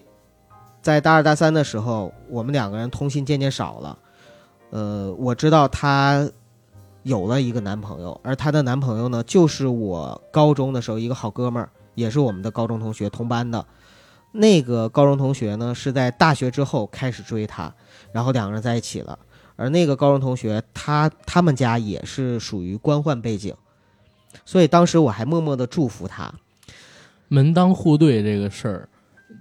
在大二大三的时候，我们两个人通信渐渐少了。呃，我知道他有了一个男朋友，而她的男朋友呢，就是我高中的时候一个好哥们儿，也是我们的高中同学，同班的。那个高中同学呢，是在大学之后开始追她，然后两个人在一起了。而那个高中同学，他他们家也是属于官宦背景，所以当时我还默默的祝福他。门当户对这个事儿，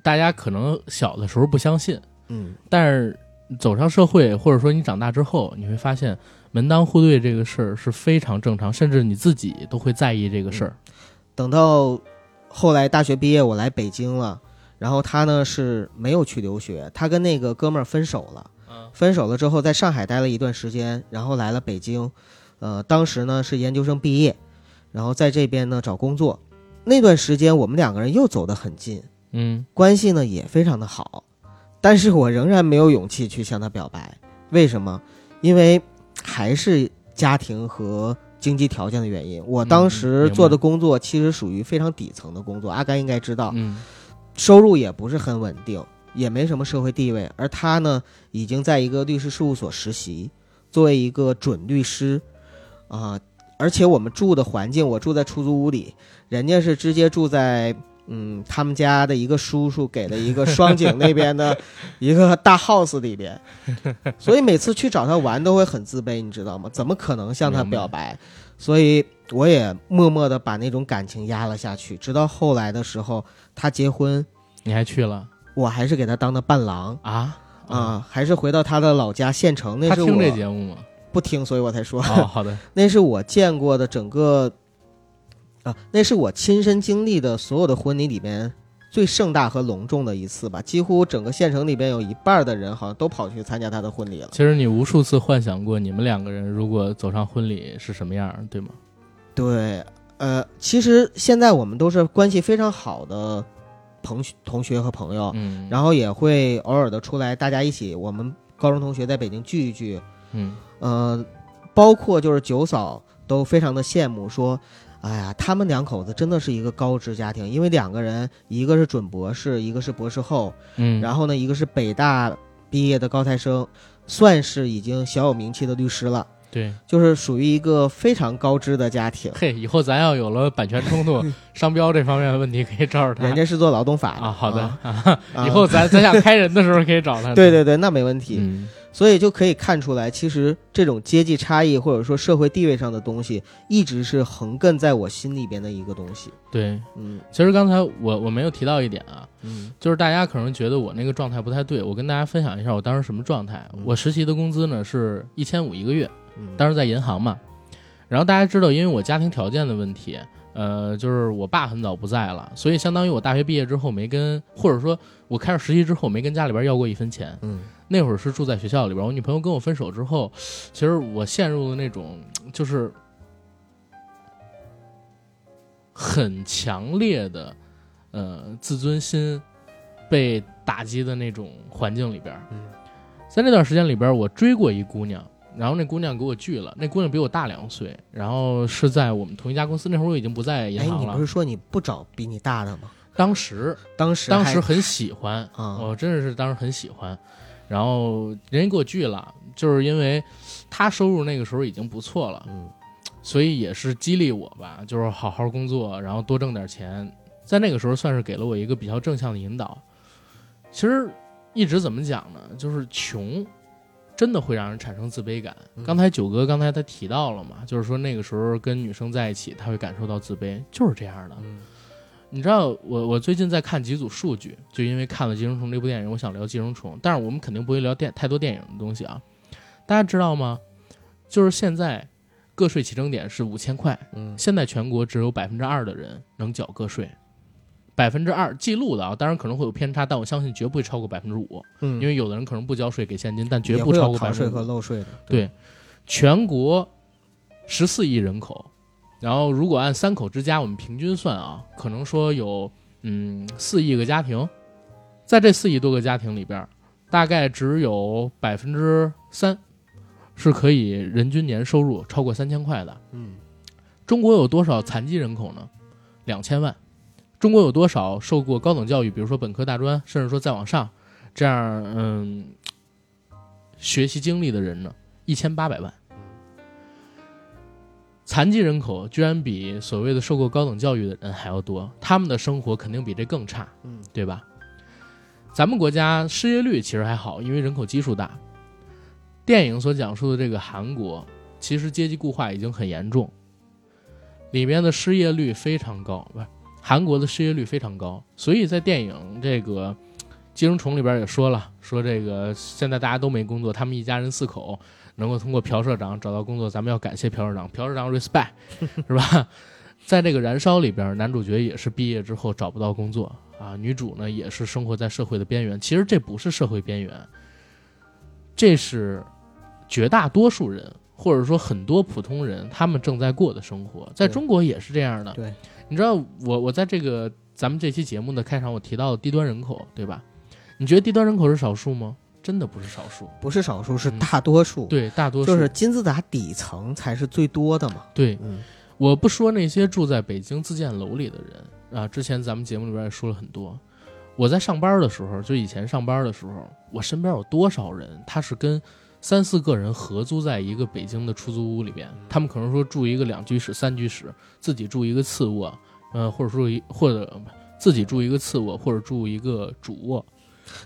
大家可能小的时候不相信，嗯，但是走上社会，或者说你长大之后，你会发现门当户对这个事儿是非常正常，甚至你自己都会在意这个事儿。等到后来大学毕业，我来北京了，然后他呢是没有去留学，他跟那个哥们儿分手了。分手了之后，在上海待了一段时间，然后来了北京，呃，当时呢是研究生毕业，然后在这边呢找工作。那段时间我们两个人又走得很近，嗯，关系呢也非常的好，但是我仍然没有勇气去向他表白。为什么？因为还是家庭和经济条件的原因。我当时做的工作其实属于非常底层的工作，阿甘应该知道，嗯，收入也不是很稳定。也没什么社会地位，而他呢，已经在一个律师事务所实习，作为一个准律师，啊，而且我们住的环境，我住在出租屋里，人家是直接住在，嗯，他们家的一个叔叔给了一个双井那边的 一个大 house 里边，所以每次去找他玩都会很自卑，你知道吗？怎么可能向他表白？所以我也默默的把那种感情压了下去，直到后来的时候，他结婚，你还去了。我还是给他当的伴郎啊啊，还是回到他的老家县城。那是他听这节目吗？不听，所以我才说。哦，好的。那是我见过的整个啊，那是我亲身经历的所有的婚礼里边最盛大和隆重的一次吧。几乎整个县城里边有一半的人好像都跑去参加他的婚礼了。其实你无数次幻想过你们两个人如果走上婚礼是什么样，对吗？对，呃，其实现在我们都是关系非常好的。同学、同学和朋友，嗯，然后也会偶尔的出来，大家一起，我们高中同学在北京聚一聚，嗯，呃，包括就是九嫂都非常的羡慕，说，哎呀，他们两口子真的是一个高知家庭，因为两个人，一个是准博士，一个是博士后，嗯，然后呢，一个是北大毕业的高材生，算是已经小有名气的律师了。对，就是属于一个非常高知的家庭。嘿，以后咱要有了版权冲突、商标这方面的问题，可以找他。人家是做劳动法的啊。好的啊，以后咱咱想开人的时候可以找他。对对对，那没问题。嗯，所以就可以看出来，其实这种阶级差异或者说社会地位上的东西，一直是横亘在我心里边的一个东西。对，嗯，其实刚才我我没有提到一点啊，嗯，就是大家可能觉得我那个状态不太对，我跟大家分享一下我当时什么状态。我实习的工资呢是一千五一个月。当时在银行嘛，然后大家知道，因为我家庭条件的问题，呃，就是我爸很早不在了，所以相当于我大学毕业之后没跟，或者说我开始实习之后没跟家里边要过一分钱。嗯，那会儿是住在学校里边，我女朋友跟我分手之后，其实我陷入了那种就是很强烈的呃自尊心被打击的那种环境里边。嗯，在那段时间里边，我追过一姑娘。然后那姑娘给我拒了，那姑娘比我大两岁，然后是在我们同一家公司。那会儿我已经不在银行了。你不是说你不找比你大的吗？当时，当时，当时很喜欢啊，我真的是当时很喜欢。然后人家给我拒了，就是因为他收入那个时候已经不错了，嗯，所以也是激励我吧，就是好好工作，然后多挣点钱。在那个时候算是给了我一个比较正向的引导。其实一直怎么讲呢？就是穷。真的会让人产生自卑感。刚才九哥刚才他提到了嘛，就是说那个时候跟女生在一起，他会感受到自卑，就是这样的。你知道，我我最近在看几组数据，就因为看了《寄生虫》这部电影，我想聊《寄生虫》，但是我们肯定不会聊电太多电影的东西啊。大家知道吗？就是现在个税起征点是五千块，嗯，现在全国只有百分之二的人能缴个税。百分之二记录的啊，当然可能会有偏差，但我相信绝不会超过百分之五。嗯，因为有的人可能不交税给现金，但绝不超过百分之税和漏税的。对，全国十四亿人口，然后如果按三口之家，我们平均算啊，可能说有嗯四亿个家庭，在这四亿多个家庭里边，大概只有百分之三是可以人均年收入超过三千块的。嗯，中国有多少残疾人口呢？两千万。中国有多少受过高等教育，比如说本科、大专，甚至说再往上，这样嗯学习经历的人呢？一千八百万。残疾人口居然比所谓的受过高等教育的人还要多，他们的生活肯定比这更差，嗯，对吧？咱们国家失业率其实还好，因为人口基数大。电影所讲述的这个韩国，其实阶级固化已经很严重，里面的失业率非常高，不是韩国的失业率非常高，所以在电影这个《寄生虫》里边也说了，说这个现在大家都没工作，他们一家人四口能够通过朴社长找到工作，咱们要感谢朴社长，朴社长 respect，是吧？在这个《燃烧》里边，男主角也是毕业之后找不到工作啊，女主呢也是生活在社会的边缘。其实这不是社会边缘，这是绝大多数人或者说很多普通人他们正在过的生活，在中国也是这样的。对，你知道我我在这个咱们这期节目的开场，我提到低端人口，对吧？你觉得低端人口是少数吗？真的不是少数，不是少数，是嗯大多数。，对，大多数就是金字塔底层才是最多的嘛。对。嗯我不说那些住在北京自建楼里的人啊，之前咱们节目里边也说了很多。我在上班的时候，就以前上班的时候，我身边有多少人，他是跟三四个人合租在一个北京的出租屋里边，他们可能说住一个两居室、三居室，自己住一个次卧，呃，或者说一或者自己住一个次卧，或者住一个主卧，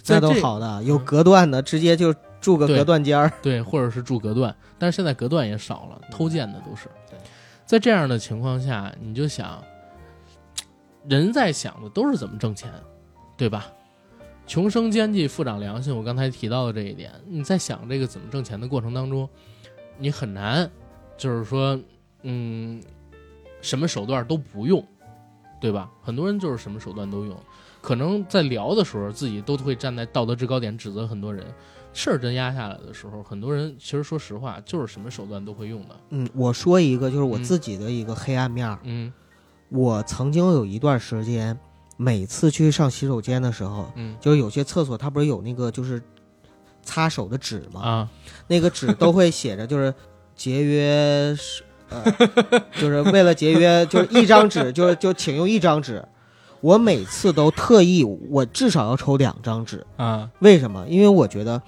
在那都好的，有隔断的，直接就住个隔断间儿。对，或者是住隔断，但是现在隔断也少了，偷建的都是。在这样的情况下，你就想，人在想的都是怎么挣钱，对吧？穷生奸计，富长良心。我刚才提到的这一点，你在想这个怎么挣钱的过程当中，你很难，就是说，嗯，什么手段都不用，对吧？很多人就是什么手段都用，可能在聊的时候，自己都会站在道德制高点指责很多人。事儿真压下来的时候，很多人其实说实话，就是什么手段都会用的。嗯，我说一个，就是我嗯自己的一个黑暗面儿。嗯我曾经有一段时间，每次去上洗手间的时候，嗯就是有些厕所它不是有那个就是擦手的纸吗？啊那个纸都会写着就是 节约，呃，就是为了节约，就是一张纸，就是就请用一张纸。我每次都特意，我至少要抽两张纸。啊为什么？因为我觉得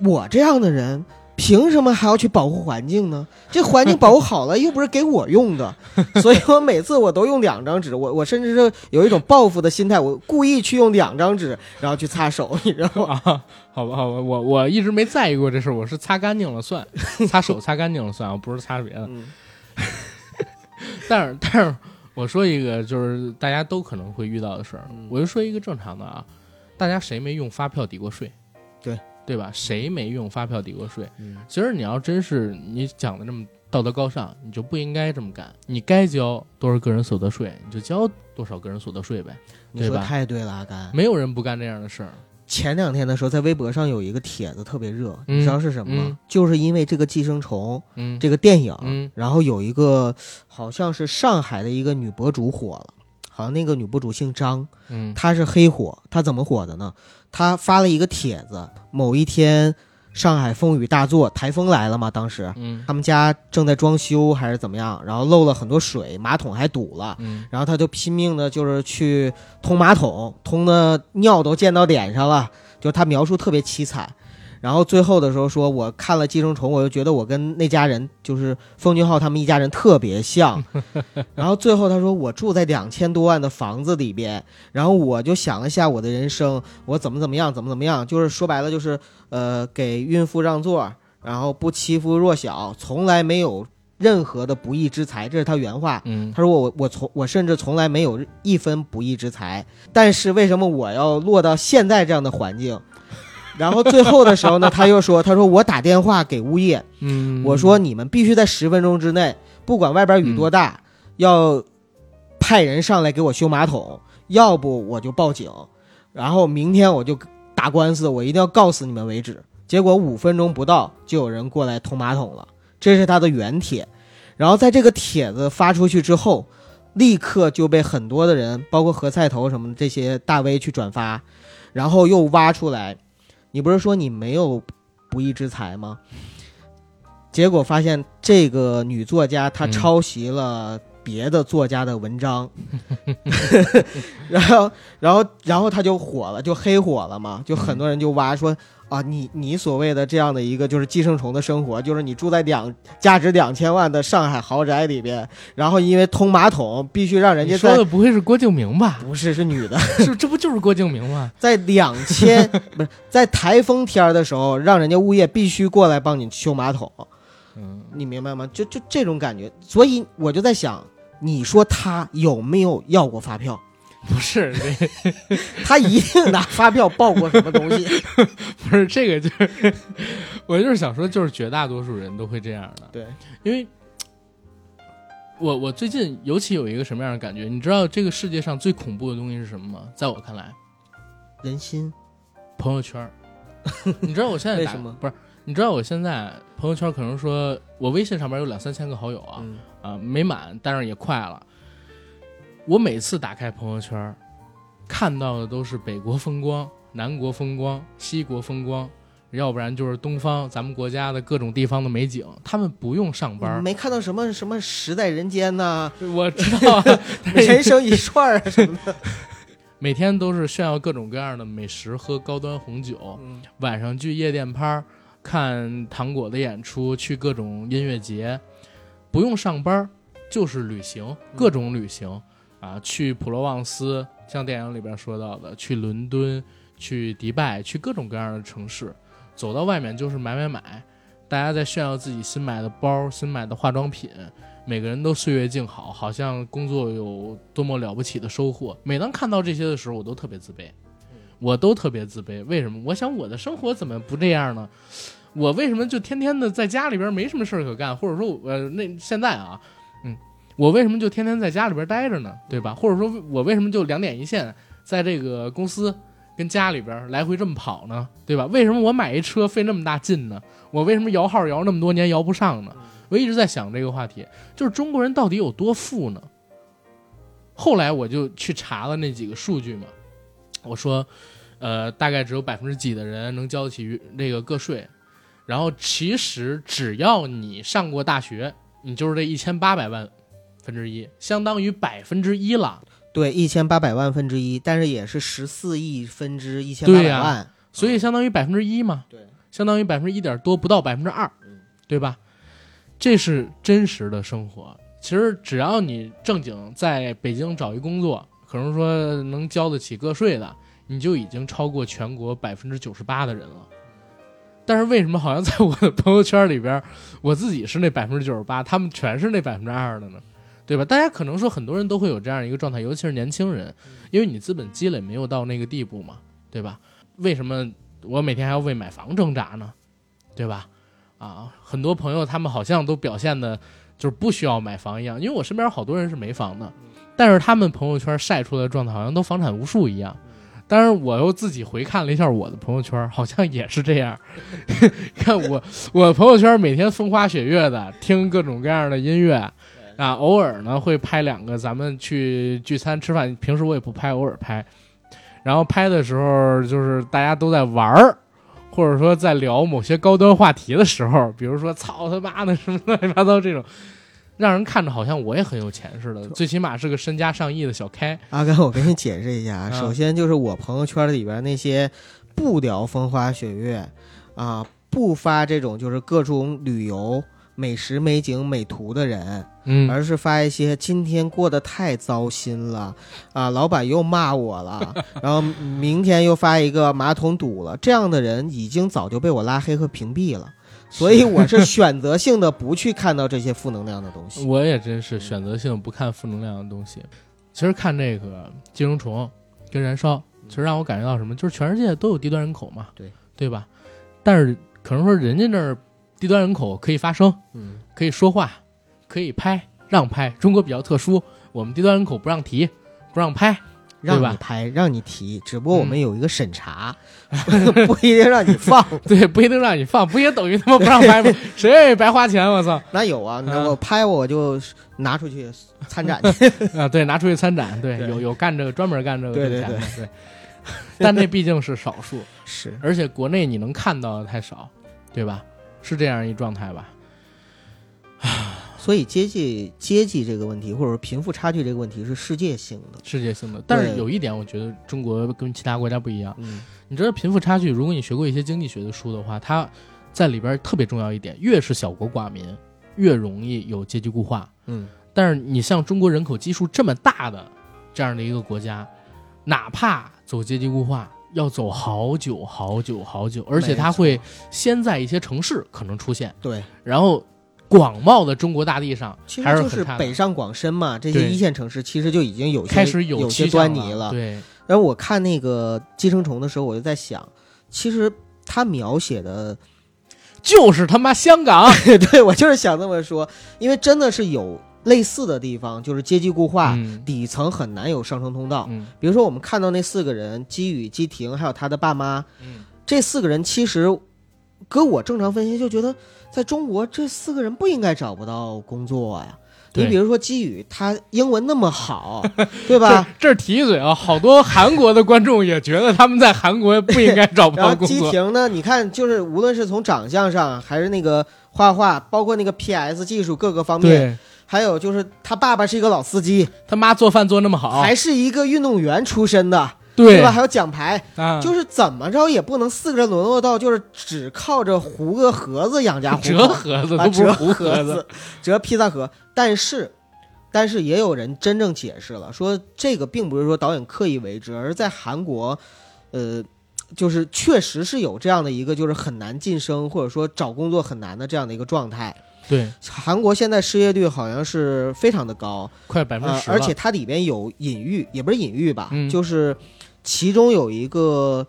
我这样的人，凭什么还要去保护环境呢？这环境保护好了，又不是给我用的，所以我每次我都用两张纸。我我甚至是有一种报复的心态，我故意去用两张纸，然后去擦手，你知道吗？啊！好吧好吧，我我一直没在意过这事儿，我是擦干净了算，擦手擦干净了算，我不是擦别的。嗯 但是但是我说一个就是大家都可能会遇到的事儿，嗯我就说一个正常的啊，大家谁没用发票抵过税？对对吧？谁没用发票抵过税？嗯其实你要真是你讲的这么道德高尚，你就不应该这么干。你该交多少个人所得税，你就交多少个人所得税呗。你说对吧太对了，阿甘。没有人不干这样的事儿。前两天的时候，在微博上有一个帖子特别热，嗯你知道是什么吗？嗯就是因为这个《寄生虫》嗯，这个电影，嗯然后有一个好像是上海的一个女博主火了，好像那个女博主姓张，嗯她是黑火，她怎么火的呢？她发了一个帖子，某一天上海风雨大作，台风来了嘛，当时嗯他们家正在装修还是怎么样，然后漏了很多水，马桶还堵了。嗯然后他就拼命的，就是去通马桶，通的尿都溅到脸上了，就他描述特别凄惨。然后最后的时候说，我看了《寄生虫》，我就觉得我跟那家人，就是奉俊昊他们一家人特别像。然后最后他说，我住在两千多万的房子里边，然后我就想了一下我的人生，我怎么怎么样，怎么怎么样，就是说白了就是，呃，给孕妇让座，然后不欺负弱小，从来没有任何的不义之财，这是他原话。嗯他说我我从我甚至从来没有一分不义之财，但是为什么我要落到现在这样的环境？然后最后的时候呢，他又说，他说我打电话给物业，嗯，我说你们必须在十分钟之内，不管外边雨多大，要派人上来给我修马桶，要不我就报警，然后明天我就打官司，我一定要告死你们为止。结果五分钟不到就有人过来通马桶了，这是他的原帖。然后在这个帖子发出去之后，立刻就被很多的人，包括何菜头什么的这些大 V 去转发，然后又挖出来。你不是说你没有不义之财吗？结果发现这个女作家她嗯抄袭了别的作家的文章，然后，然后，然后她就火了，就黑火了嘛，就很多人就挖说啊，你你所谓的这样的一个就是寄生虫的生活，就是你住在两价值两千万的上海豪宅里边，然后因为通马桶必须让人家说的不会是郭敬明吧？不是是女的，是，这不就是郭敬明吗？在两千不是在台风天儿的时候，让人家物业必须过来帮你修马桶，嗯，你明白吗？就就这种感觉，所以我就在想，你说他有没有要过发票？不是，这 他一定拿发票报过什么东西。不是这个，就是我就是想说，就是绝大多数人都会这样的。对，因为我我最近尤其有一个什么样的感觉？你知道这个世界上最恐怖的东西是什么吗？在我看来，人心朋友圈儿。你知道我现在打为什么不是？你知道我现在朋友圈可能说我微信上面有两三千个好友啊，嗯啊没满，但是也快了。我每次打开朋友圈，看到的都是北国风光、南国风光、西国风光，要不然就是东方咱们国家的各种地方的美景。他们不用上班，没看到什么什么时代人间呐、我知道啊，人生一串什么的。每天都是炫耀各种各样的美食，喝高端红酒，嗯晚上去夜店趴看糖果的演出，去各种音乐节，不用上班就是旅行，各种旅行、啊，去普罗旺斯，像电影里边说到的，去伦敦，去迪拜，去各种各样的城市，走到外面就是买买买，大家在炫耀自己新买的包、新买的化妆品。每个人都岁月静好，好像工作有多么了不起的收获。每当看到这些的时候，我都特别自卑，我都特别自卑。为什么？我想我的生活怎么不这样呢？我为什么就天天的在家里边没什么事儿可干？或者说我，呃，那现在啊，嗯，我为什么就天天在家里边待着呢？对吧？或者说我为什么就两点一线，在这个公司跟家里边来回这么跑呢？对吧？为什么我买一车费那么大劲呢？我为什么摇号摇那么多年摇不上呢？我一直在想这个话题，就是中国人到底有多富呢？后来我就去查了那几个数据嘛，我说，呃，大概只有百分之几的人能交得起这个个税，然后其实只要你上过大学，你就是这一千八百万分之一，相当于百分之一了。对，一千八百万分之一，但是也是十四亿分之一千八百万。所以相当于百分之一嘛，对，相当于百分之一点多，不到百分之二嗯，对吧？这是真实的生活。其实只要你正经在北京找一工作，可能说能交得起个税的，你就已经超过全国百分之九十八的人了。但是为什么好像在我的朋友圈里边，我自己是那百分之九十八，他们全是那百分之二的呢？对吧？大家可能说很多人都会有这样一个状态，尤其是年轻人，因为你资本积累没有到那个地步嘛，对吧？为什么我每天还要为买房挣扎呢？对吧？啊，很多朋友他们好像都表现的就是不需要买房一样，因为我身边好多人是没房的，但是他们朋友圈晒出来的状态好像都房产无数一样。但是，我又自己回看了一下我的朋友圈，好像也是这样。看我，我朋友圈每天风花雪月的，听各种各样的音乐，啊，偶尔呢会拍两个咱们去聚餐吃饭，平时我也不拍，偶尔拍。然后拍的时候，就是大家都在玩儿，或者说在聊某些高端话题的时候，比如说“操他妈的”什么乱七八糟这种，让人看着好像我也很有钱似的，最起码是个身家上亿的小开。阿甘，我给你解释一下啊，啊首先就是我朋友圈里边那些不聊风花雪月啊，不发这种就是各种旅游、美食、美景、美图的人，嗯，而是发一些今天过得太糟心了啊，老板又骂我了，然后明天又发一个马桶堵了，这样的人已经早就被我拉黑和屏蔽了。所以我是选择性的不去看到这些负能量的东西。我也真是选择性不看负能量的东西。其实看这个寄生虫跟燃烧，其实让我感觉到什么，就是全世界都有低端人口嘛，对对吧？但是可能说人家那儿低端人口可以发声，嗯，可以说话，可以拍，让拍。中国比较特殊，我们低端人口不让提，不让拍，让你拍，让你提，只不过我们嗯有一个审查，不一定让你放。对，不一定让你放，不也等于他妈不让拍吗？谁愿意白花钱？我操！那有啊，那嗯我拍我就拿出去参展去。啊，对，拿出去参展，对，对有有干这个专门干这个的，对。但那毕竟是少数，是，而且国内你能看到的太少，对吧？是这样一状态吧？所以阶级阶级这个问题，或者说贫富差距这个问题是世界性的。世界性的。但是有一点，我觉得中国跟其他国家不一样。嗯你知道贫富差距，如果你学过一些经济学的书的话，它在里边特别重要一点，越是小国寡民，越容易有阶级固化。嗯，但是你像中国人口基数这么大的这样的一个国家，哪怕走阶级固化，要走好久好久好久，而且它会先在一些城市可能出现，对，然后广袤的中国大地上其实就是北上广深嘛，这些对。一线城市其实就已经有些开始有些趋向端倪了。对，然后我看那个《寄生虫》的时候，我就在想，其实他描写的，就是他妈香港，对我就是想这么说，因为真的是有类似的地方，就是阶级固化，嗯底层很难有上升通道。嗯比如说我们看到那四个人，基宇、基婷还有他的爸妈，嗯，这四个人其实，搁我正常分析就觉得，在中国这四个人不应该找不到工作呀。你比如说基宇，他英文那么好，对吧？这这提一嘴啊，好多韩国的观众也觉得他们在韩国不应该找不到工作。婷呢，你看，就是无论是从长相上，还是那个画画，包括那个 PS 技术各个方面，对还有就是他爸爸是一个老司机，他妈做饭做那么好，还是一个运动员出身的，对吧？还有奖牌，啊，就是怎么着也不能四个人沦落到就是只靠着糊个盒子养家糊口折口。盒子啊，折糊盒子，子，折披萨盒。但是，但是也有人真正解释了，说这个并不是说导演刻意为之，而是在韩国，呃，就是确实是有这样的一个就是很难晋升或者说找工作很难的这样的一个状态。对，韩国现在失业率好像是非常的高，快百分之，十呃而且它里边有隐喻，也不是隐喻吧，嗯就是其中有一个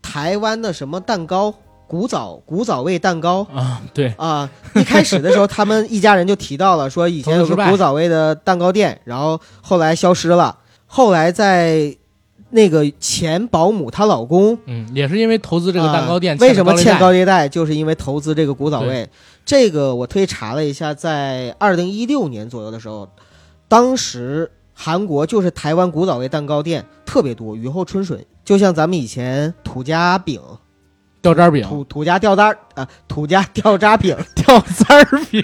台湾的什么蛋糕。古早古早味蛋糕，啊，对，啊，一开始的时候，他们一家人就提到了说以前有个古早味的蛋糕店，然后后来消失了。后来在那个前保姆她老公嗯，也是因为投资这个蛋糕店，啊为什么欠高高利贷，就是因为投资这个古早味。这个我特意查了一下，在二零一六年左右的时候，当时韩国就是台湾古早味蛋糕店特别多，雨后春笋，就像咱们以前土家饼、掉渣饼、土土家掉渣啊、土家掉渣饼。掉渣儿饼，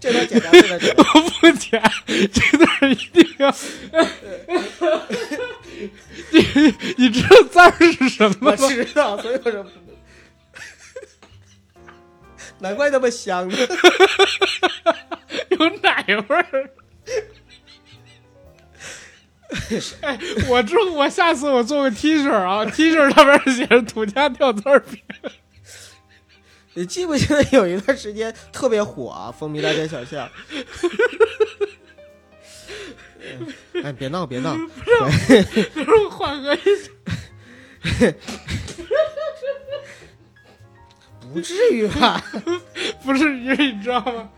这段简单，这段简单。我不剪，这段一定要。你 你知道字儿是什么我吗？知道，所以我说，难怪那么香呢。有奶味儿。哎，我之后我下次我做个 T 恤啊，T 恤上面写着“土家吊字儿饼你记不记得有一段时间特别火啊，风靡大街小巷？哎，别闹，别闹！”，然后缓和一下。不至于吧？不是因为你知道吗？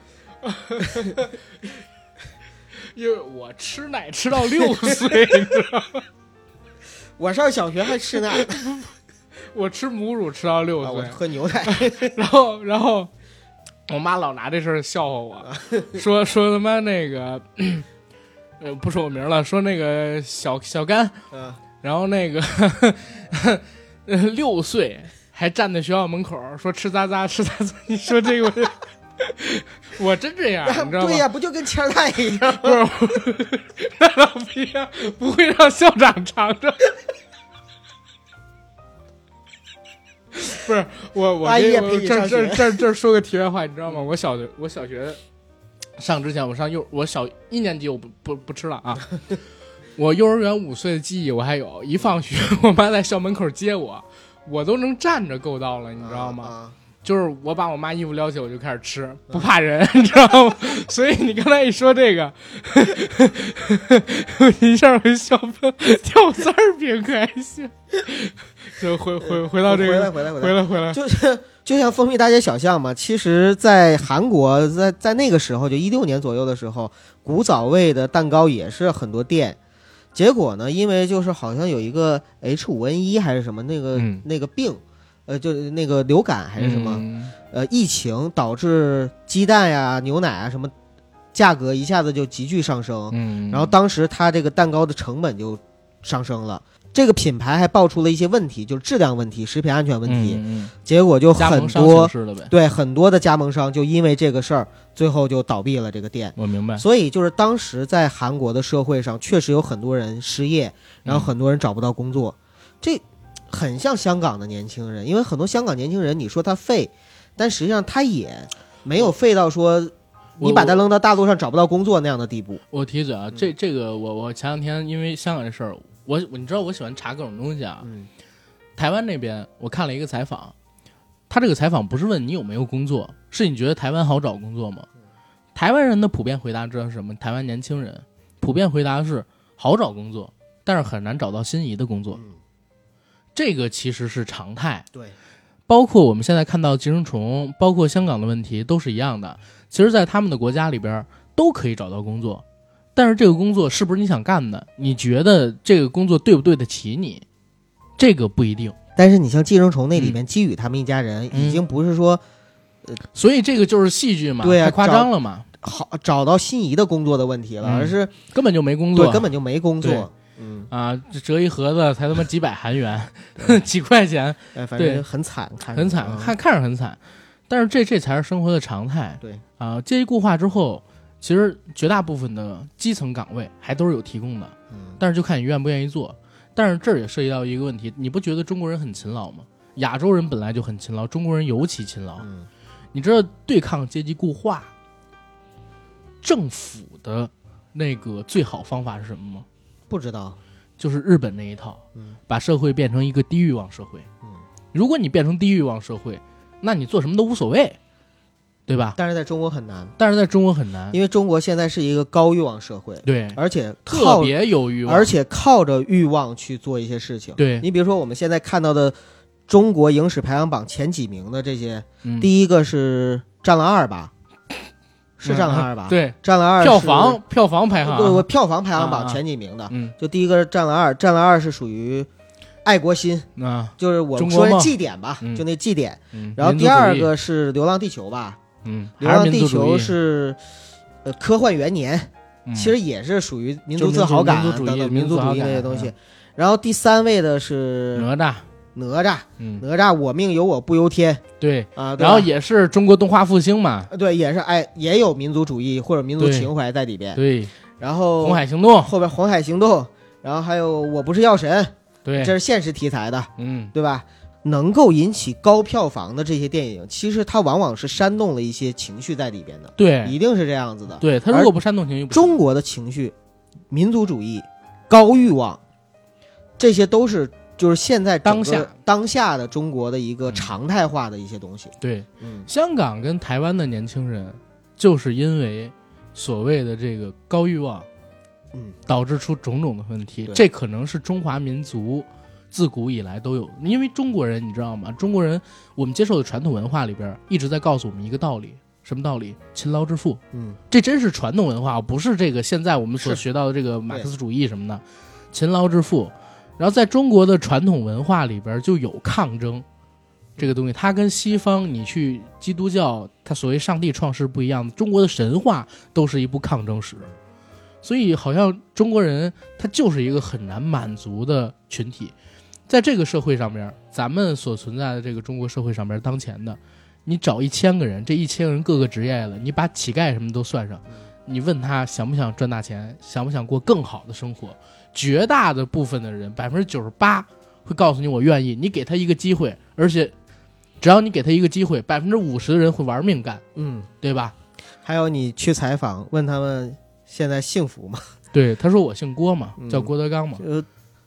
因为我吃奶吃到六岁，你知道吗？我上小学还吃奶呢，我吃母乳吃到六啊我岁，喝牛奶。然后然后我妈老拿这事儿笑话我，说说他妈那个，呃，不说我名了，说那个小小甘，嗯，然后那个呃 六岁还站在学校门口说吃渣渣吃渣渣，你说这个我 我真这样，你知道吗？对呀，不就跟千代一样不是，那倒不一样，不会让校长尝尝。不是我，我这这这这说个题外话，你知道吗？我小学我小学上之前，我上幼我小一年级我不不不吃了啊。我幼儿园五岁的记忆我还有，一放学我妈在校门口接我，我都能站着够到了，你知道吗？就是我把我妈衣服撩起，我就开始吃，不怕人，你知道吗？所以你刚才一说这个，我 一下我就笑喷，掉字儿饼可还行。就回回回到这个，回来回来回来回来回来，就是就像蜂蜜大街小巷嘛，其实，在韩国，在在那个时候，就一六年左右的时候，古早味的蛋糕也是很多店。结果呢，因为就是好像有一个 H 五 N 一还是什么那个、嗯那个病，呃，就那个流感还是什么，嗯呃，疫情导致鸡蛋呀、牛奶啊什么价格一下子就急剧上升。嗯，然后当时它这个蛋糕的成本就上升了，这个品牌还爆出了一些问题，就是质量问题、食品安全问题，嗯嗯结果就很多对很多的加盟商就因为这个事儿，最后就倒闭了这个店。我明白。所以就是当时在韩国的社会上，确实有很多人失业，然后很多人找不到工作，这很像香港的年轻人，因为很多香港年轻人，你说他废，但实际上他也没有废到说你把他扔到大陆上找不到工作那样的地步。我提一嘴啊，这这个我我前两天因为香港这事儿，我我你知道我喜欢查各种东西啊。嗯台湾那边我看了一个采访，他这个采访不是问你有没有工作，是你觉得台湾好找工作吗？台湾人的普遍回答知道是什么？台湾年轻人普遍回答是好找工作，但是很难找到心仪的工作。嗯这个其实是常态。对，包括我们现在看到寄生虫，包括香港的问题都是一样的。其实，在他们的国家里边都可以找到工作，但是这个工作是不是你想干的？你觉得这个工作对不对得起你？这个不一定。但是你像寄生虫那里面，基宇他们一家人嗯已经不是说所以这个就是戏剧嘛，对啊太夸张了嘛，好找到心仪的工作的问题了，嗯而是根本就没工作，对根本就没工作。嗯，啊，这折一盒子才他妈几百韩元，几块钱，哎，反对正很惨，看很惨，嗯看看着很惨。但是这这才是生活的常态。对啊，阶级固化之后，其实绝大部分的基层岗位还都是有提供的，嗯但是就看你愿不愿意做。但是这儿也涉及到一个问题，你不觉得中国人很勤劳吗？亚洲人本来就很勤劳，中国人尤其勤劳。嗯你知道对抗阶级固化，政府的那个最好方法是什么吗？不知道，就是日本那一套，嗯把社会变成一个低欲望社会。嗯，如果你变成低欲望社会，那你做什么都无所谓，对吧？但是在中国很难，但是在中国很难，因为中国现在是一个高欲望社会，对，而且特靠别有欲望，而且靠着欲望去做一些事情。对，你比如说我们现在看到的中国影史排行榜前几名的这些，嗯第一个是《战狼二》吧？是《战狼二》吧？，对，《战狼二》票房票房排行，对我票房排行啊榜啊前几名的，嗯。就第一个是《战狼二》，《战狼二》是属于爱国心，啊。就是我们说祭典吧，嗯。就那祭典。嗯，然后第二个是《流浪地球》吧，嗯，《流浪地球》是呃科幻元年，嗯。其实也是属于民族自豪感民族主义等等民族主义民族自豪感那些东西。然后第三位的是哪吒，哪吒，嗯，哪吒我命由我不由天。对，啊，对然后也是中国动画复兴嘛，对也是哎也有民族主义或者民族情怀在里边。对，然后红海行动，后边红海行动，然后还有我不是药神，对。这，是现实题材的，嗯，对吧？能够引起高票房的这些电影，其实它往往是煽动了一些情绪在里边的，对，一定是这样子的。对他如果不煽动情绪，中国的情绪、民族主义、高欲望，这些都是就是现在当下当下的中国的一个嗯常态化的一些东西。对，嗯，香港跟台湾的年轻人，就是因为所谓的这个高欲望，嗯，导致出种种的问题。这可能是中华民族自古以来都有的，因为中国人你知道吗？中国人我们接受的传统文化里边一直在告诉我们一个道理，什么道理？勤劳致富。嗯，这真是传统文化，不是这个现在我们所学到的这个马克思主义什么的，勤劳致富。然后在中国的传统文化里边就有抗争这个东西，它跟西方你去基督教，它所谓上帝创世不一样，中国的神话都是一部抗争史，所以好像中国人他就是一个很难满足的群体，在这个社会上面，咱们所存在的这个中国社会上面当前的，你找一千个人，这一千个人各个职业了，你把乞丐什么都算上，你问他想不想赚大钱，想不想过更好的生活，绝大的部分的人，百分之九十八会告诉你我愿意，你给他一个机会，而且只要你给他一个机会，百分之五十的人会玩命干，嗯，对吧？还有你去采访问他们现在幸福吗？对，他说我姓郭嘛，嗯叫郭德纲嘛，呃，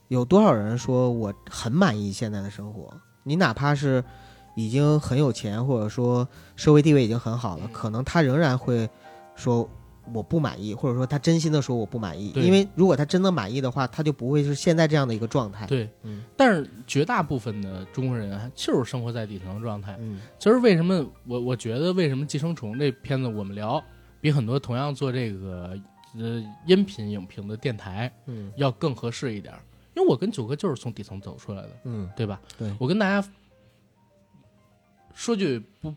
有多少人说我很满意现在的生活？你哪怕是已经很有钱，或者说社会地位已经很好了，可能他仍然会说我不满意，或者说他真心的说我不满意。因为如果他真的满意的话，他就不会是现在这样的一个状态。对，嗯但是绝大部分的中国人啊就是生活在底层状态。嗯其实为什么我我觉得为什么《寄生虫》这片子我们聊比很多同样做这个呃音频影评的电台嗯要更合适一点儿？因为我跟九哥就是从底层走出来的，嗯，对吧？对。我跟大家说句不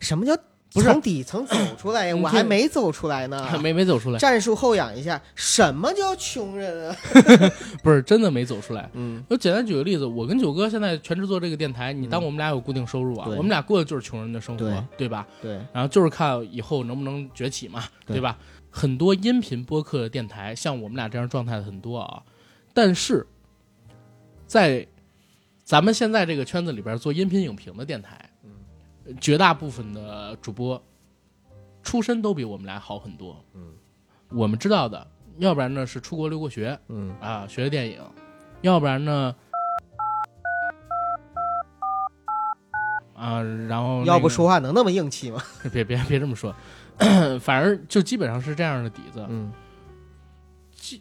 什么叫不是从底层走出来呀？我还没走出来呢。没没走出来，战术后仰一下，什么叫穷人啊？不是真的没走出来。嗯我简单举个例子，我跟九哥现在全职做这个电台，你当嗯我们俩有固定收入啊，我们俩过的就是穷人的生活，对对吧？对，然后就是看以后能不能崛起嘛，对对吧？很多音频播客的电台，像我们俩这样状态的很多啊，但是在咱们现在这个圈子里边做音频影评的电台，绝大部分的主播出身都比我们俩好很多。嗯，我们知道的，要不然呢是出国留过学嗯啊，学的电影，要不然呢。啊，然后、要不说话能那么硬气吗？别别别这么说，反正就基本上是这样的底子。嗯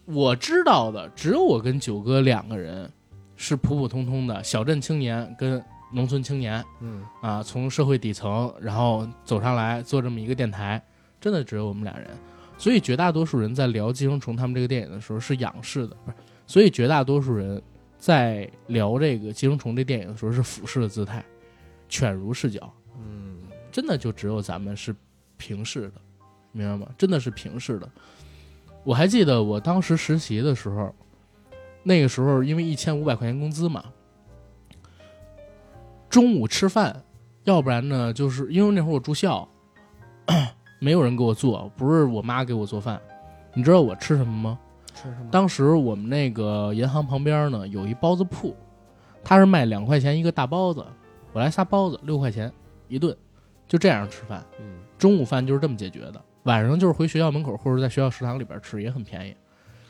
我知道的只有我跟九哥两个人是普普通通的小镇青年跟农村青年嗯啊，从社会底层然后走上来做这么一个电台，真的只有我们俩人。所以绝大多数人在聊《寄生虫》他们这个电影的时候是仰视的，不是？所以绝大多数人在聊这个《寄生虫》这电影的时候是俯视的姿态，犬儒视角。嗯真的就只有咱们是平视的，明白吗？真的是平视的。我还记得我当时实习的时候，那个时候因为一千五百块钱工资嘛，中午吃饭，要不然呢，就是因为那会儿我住校，没有人给我做，不是我妈给我做饭。你知道我吃什么吗？吃什么？当时我们那个银行旁边呢有一包子铺，他是卖两块钱一个大包子，我来仨包子六块钱一顿，就这样吃饭。嗯中午饭就是这么解决的，晚上就是回学校门口或者在学校食堂里边吃，也很便宜，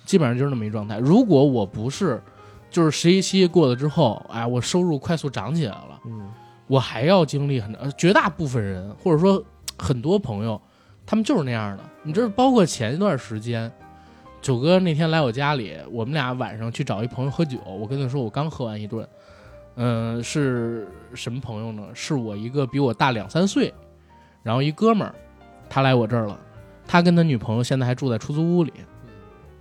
基本上就是那么一状态。如果我不是就是实习期过了之后，哎，我收入快速涨起来了，嗯我还要经历很呃绝大部分人或者说很多朋友，他们就是那样的。你知道，包括前一段时间，九哥那天来我家里，我们俩晚上去找一朋友喝酒，我跟他说我刚喝完一顿，嗯、是什么朋友呢？是我一个比我大两三岁，然后一哥们儿，他来我这儿了，他跟他女朋友现在还住在出租屋里。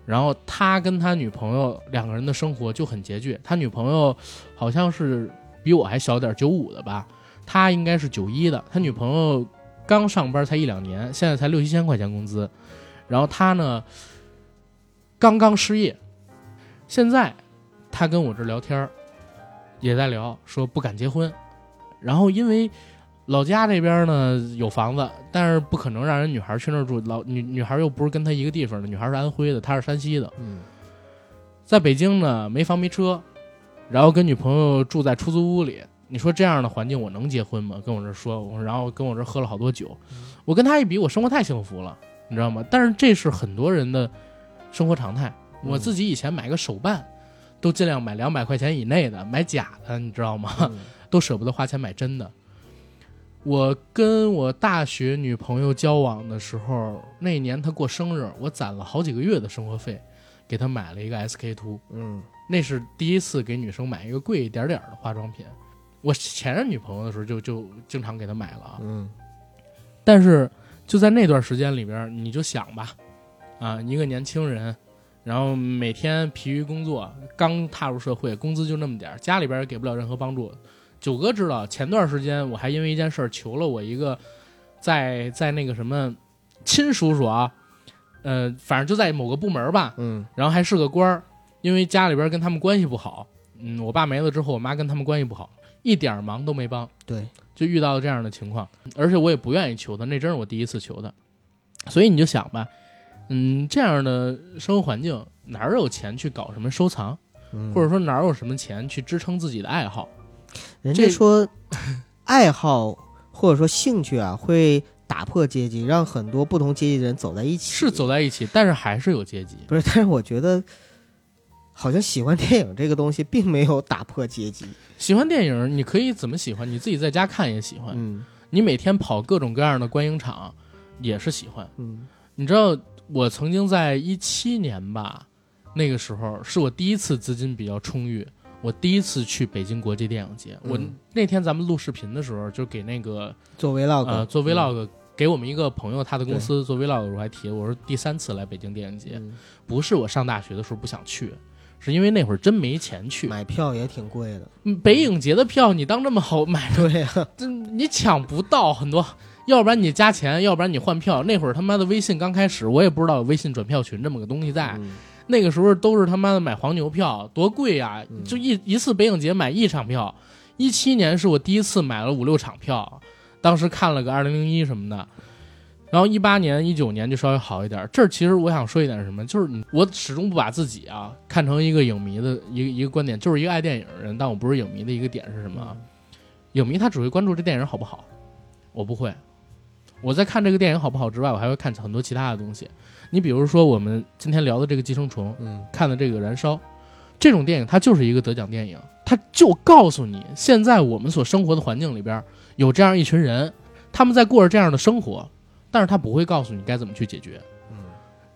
然后他跟他女朋友两个人的生活就很拮据，他女朋友好像是比我还小点，九五的吧，他应该是九一的。他女朋友刚上班才一两年，现在才六七千块钱工资。然后他呢，刚刚失业，现在他跟我这聊天也在聊，说不敢结婚。然后因为老家这边呢有房子，但是不可能让人女孩去那儿住，老女女孩又不是跟他一个地方的，女孩是安徽的，他是山西的。嗯在北京呢，没房没车，然后跟女朋友住在出租屋里。你说这样的环境，我能结婚吗？跟我这说，我然后跟我这喝了好多酒，我跟他一比，我生活太幸福了，你知道吗？但是这是很多人的生活常态。嗯我自己以前买个手办，都尽量买两百块钱以内的，买假的，你知道吗？嗯 都舍不得花钱买真的。我跟我大学女朋友交往的时候，那年她过生日，我攒了好几个月的生活费，给她买了一个 SK two。嗯那是第一次给女生买一个贵一点点的化妆品。我前任女朋友的时候就就经常给她买了啊，嗯但是就在那段时间里边，你就想吧，啊，一个年轻人，然后每天疲于工作，刚踏入社会，工资就那么点儿，家里边也给不了任何帮助。九哥知道，前段时间我还因为一件事儿求了我一个在在那个什么亲叔叔啊，呃，反正就在某个部门吧，嗯然后还是个官儿，因为家里边跟他们关系不好，嗯，我爸没了之后，我妈跟他们关系不好，一点儿忙都没帮，对，就遇到了这样的情况，而且我也不愿意求他，那真是我第一次求他，所以你就想吧，嗯，这样的生活环境哪儿有钱去搞什么收藏，嗯或者说哪儿有什么钱去支撑自己的爱好？这人家说爱好或者说兴趣啊，会打破阶级，让很多不同阶级的人走在一起。是走在一起，但是还是有阶级。不是？但是我觉得，好像喜欢电影这个东西并没有打破阶级。喜欢电影，你可以怎么喜欢？你自己在家看也喜欢，嗯你每天跑各种各样的观影场也是喜欢。嗯你知道我曾经在一七年吧，那个时候是我第一次资金比较充裕，我第一次去北京国际电影节。我嗯那天咱们录视频的时候，就给那个做 vlog，呃做嗯 vlog，、给我们一个朋友他的公司做 vlog 的时候还提，我说第三次来北京电影节，嗯不是我上大学的时候不想去，是因为那会儿真没钱去。买票也挺贵的。嗯北影节的票你当这么好买，对呀，这你抢不到很多，要不然你加钱，要不然你换票。那会儿他妈的微信刚开始，我也不知道有微信转票群这么个东西在。嗯那个时候都是他妈的买黄牛票，多贵呀！嗯就一一次北影节买一场票。一七年是我第一次买了五六场票，当时看了个二零零一什么的。然后一八年、一九年就稍微好一点。这其实我想说一点什么，就是你我始终不把自己啊看成一个影迷的一个一个观点，就是一个爱电影的人，但我不是影迷的一个点是什么啊？影迷他只会关注这电影好不好，我不会。我在看这个电影好不好之外，我还会看很多其他的东西。你比如说我们今天聊的这个《寄生虫》，嗯看的这个《燃烧》，这种电影它就是一个得奖电影，它就告诉你，现在我们所生活的环境里边有这样一群人，他们在过着这样的生活，但是他不会告诉你该怎么去解决。嗯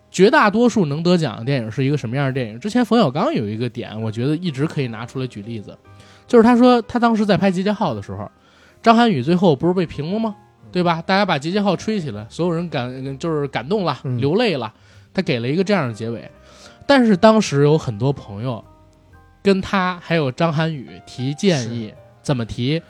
绝大多数能得奖的电影是一个什么样的电影？之前冯小刚有一个点，我觉得一直可以拿出来举例子，就是他说他当时在拍《集结号》的时候，张涵予最后不是被评了吗？对吧？大家把《集结号》吹起来，所有人感就是感动了，嗯流泪了，他给了一个这样的结尾。但是当时有很多朋友跟他还有张涵予提建议，怎么提？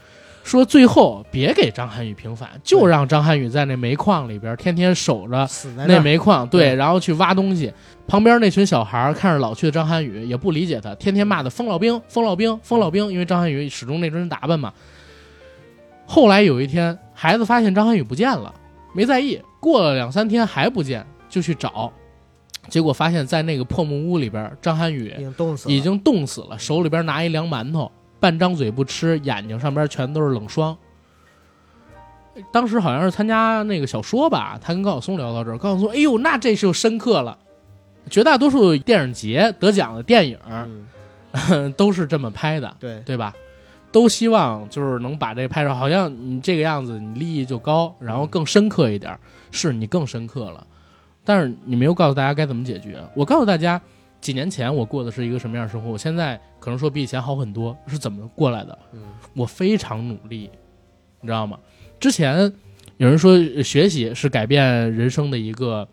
说最后别给张涵予平反，就让张涵予在那煤矿里边天天守着那死在儿煤矿，对，对然后去挖东西。旁边那群小孩儿看着老去的张涵予，也不理解他，天天骂他疯老兵、疯老兵、疯老兵，因为张涵予始终那身打扮嘛。后来有一天，孩子发现张涵予不见了，没在意。过了两三天还不见，就去找，结果发现在那个破木屋里边，张涵予已经冻死了，已经冻死了，手里边拿一凉馒头，半张嘴不吃，眼睛上边全都是冷霜。当时好像是参加那个小说吧，他跟高晓松聊到这儿，高晓松，哎呦，那这就深刻了。绝大多数电影节得奖的电影嗯 都是这么拍的，对对吧？都希望就是能把这拍出，好像你这个样子，你利益就高，然后更深刻一点，是你更深刻了。但是你没有告诉大家该怎么解决。我告诉大家，几年前我过的是一个什么样的生活，我现在可能说比以前好很多，是怎么过来的？嗯我非常努力，你知道吗？之前有人说呃学习是改变人生的一个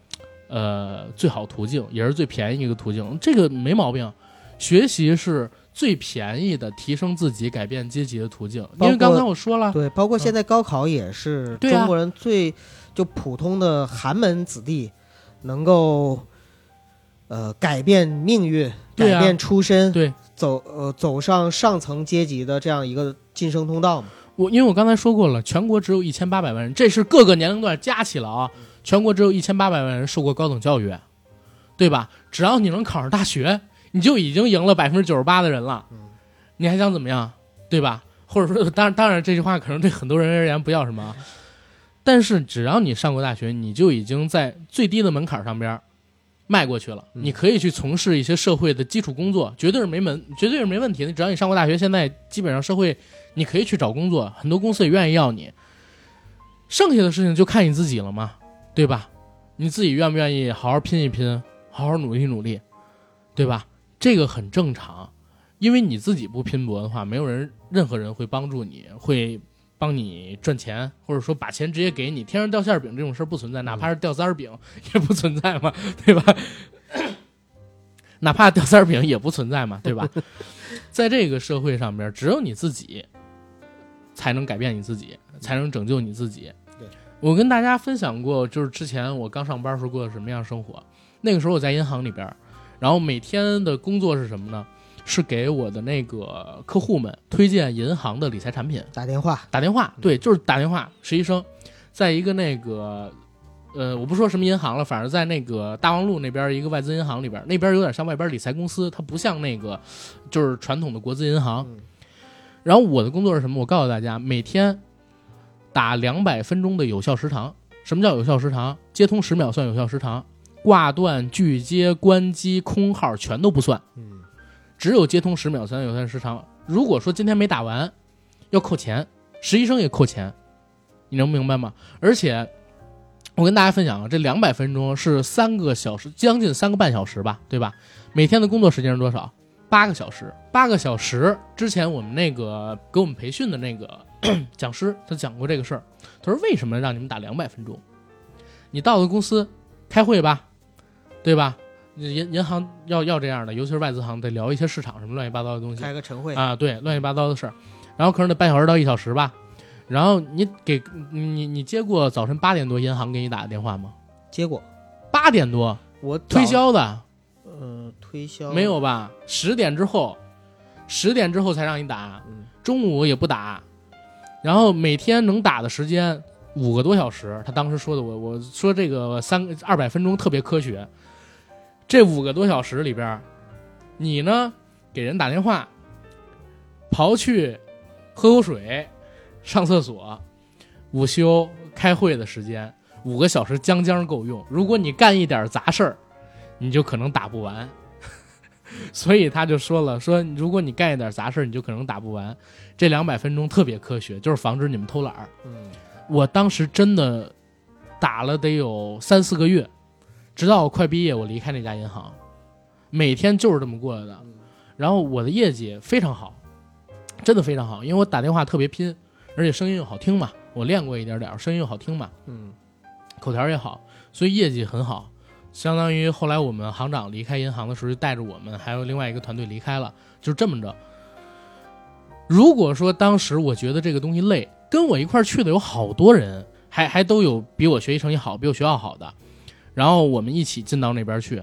呃最好途径，也是最便宜一个途径，这个没毛病。学习是最便宜的提升自己、改变阶级的途径，因为刚才我说了，对，包括现在高考也是中国人最就普通的寒门子弟能够呃改变命运、改变出身、对走呃走上上层阶级的这样一个晋升通道嘛。我因为我刚才说过了，全国只有一千八百万人，这是各个年龄段加起来啊，全国只有一千八百万人受过高等教育，对吧？只要你能考上大学，你就已经赢了百分之九十八的人了，你还想怎么样，对吧？或者说，当然，当然，这句话可能对很多人而言不叫什么啊，但是只要你上过大学，你就已经在最低的门槛上边迈过去了。嗯你可以去从事一些社会的基础工作，绝对是没门，绝对是没问题的。只要你上过大学，现在基本上社会你可以去找工作，很多公司也愿意要你。剩下的事情就看你自己了嘛，对吧？你自己愿不愿意好好拼一拼，好好努力努力，对吧？这个很正常，因为你自己不拼搏的话，没有人任何人会帮助你，会帮你赚钱，或者说把钱直接给你。天上掉馅儿饼这种事儿不存在，哪怕是掉三 儿饼也不存在嘛，对吧？哪怕掉三儿饼也不存在嘛，对吧？在这个社会上边，只有你自己才能改变你自己，才能拯救你自己。我跟大家分享过，就是之前我刚上班时候过的什么样生活。那个时候我在银行里边，然后每天的工作是什么呢？是给我的那个客户们推荐银行的理财产品，打电话，打电话，对，就是打电话。实习生，在一个那个，呃，我不说什么银行了，反正在那个大望路那边一个外资银行里边，那边有点像外边理财公司，它不像那个就是传统的国资银行。嗯然后我的工作是什么？我告诉大家，每天打两百分钟的有效时长。什么叫有效时长？接通十秒算有效时长，挂断、拒接、关机、空号全都不算。嗯，只有接通十秒才能有效时长。如果说今天没打完，要扣钱，实习生也扣钱，你能明白吗？而且我跟大家分享啊，这两百分钟是三个小时，将近三个半小时吧，对吧？每天的工作时间是多少？八个小时。八个小时之前，我们那个给我们培训的那个 讲师，他讲过这个事儿。他说：“为什么让你们打两百分钟？你到了公司开会吧，对吧？银银行要要这样的，尤其是外资行，得聊一些市场什么乱七八糟的东西开个晨会，啊，对，乱七八糟的事儿。然后可能得半小时到一小时吧。然后你给你你接过早晨八点多银行给你打的电话吗？接过八点多我推，销的呃，推销没有吧？十点之后，十点之后才让你打，嗯中午也不打，然后每天能打的时间五个多小时。他当时说的，我我说这个三二百分钟特别科学。这五个多小时里边，你呢给人打电话，刨去喝口水、上厕所、午休、开会的时间，五个小时将将够用。如果你干一点杂事儿，你就可能打不完。所以他就说了，说如果你干一点杂事儿，你就可能打不完。这两百分钟特别科学，就是防止你们偷懒儿。嗯，我当时真的打了得有三四个月，直到我快毕业，我离开那家银行，每天就是这么过来的。然后我的业绩非常好，真的非常好，因为我打电话特别拼，而且声音又好听嘛，我练过一点点，声音又好听嘛，嗯，口条也好，所以业绩很好。相当于后来我们行长离开银行的时候，就带着我们还有另外一个团队离开了，就这么着。如果说当时我觉得这个东西累，跟我一块儿去的有好多人，还还都有比我学习成绩好、比我学校好的，然后我们一起进到那边去，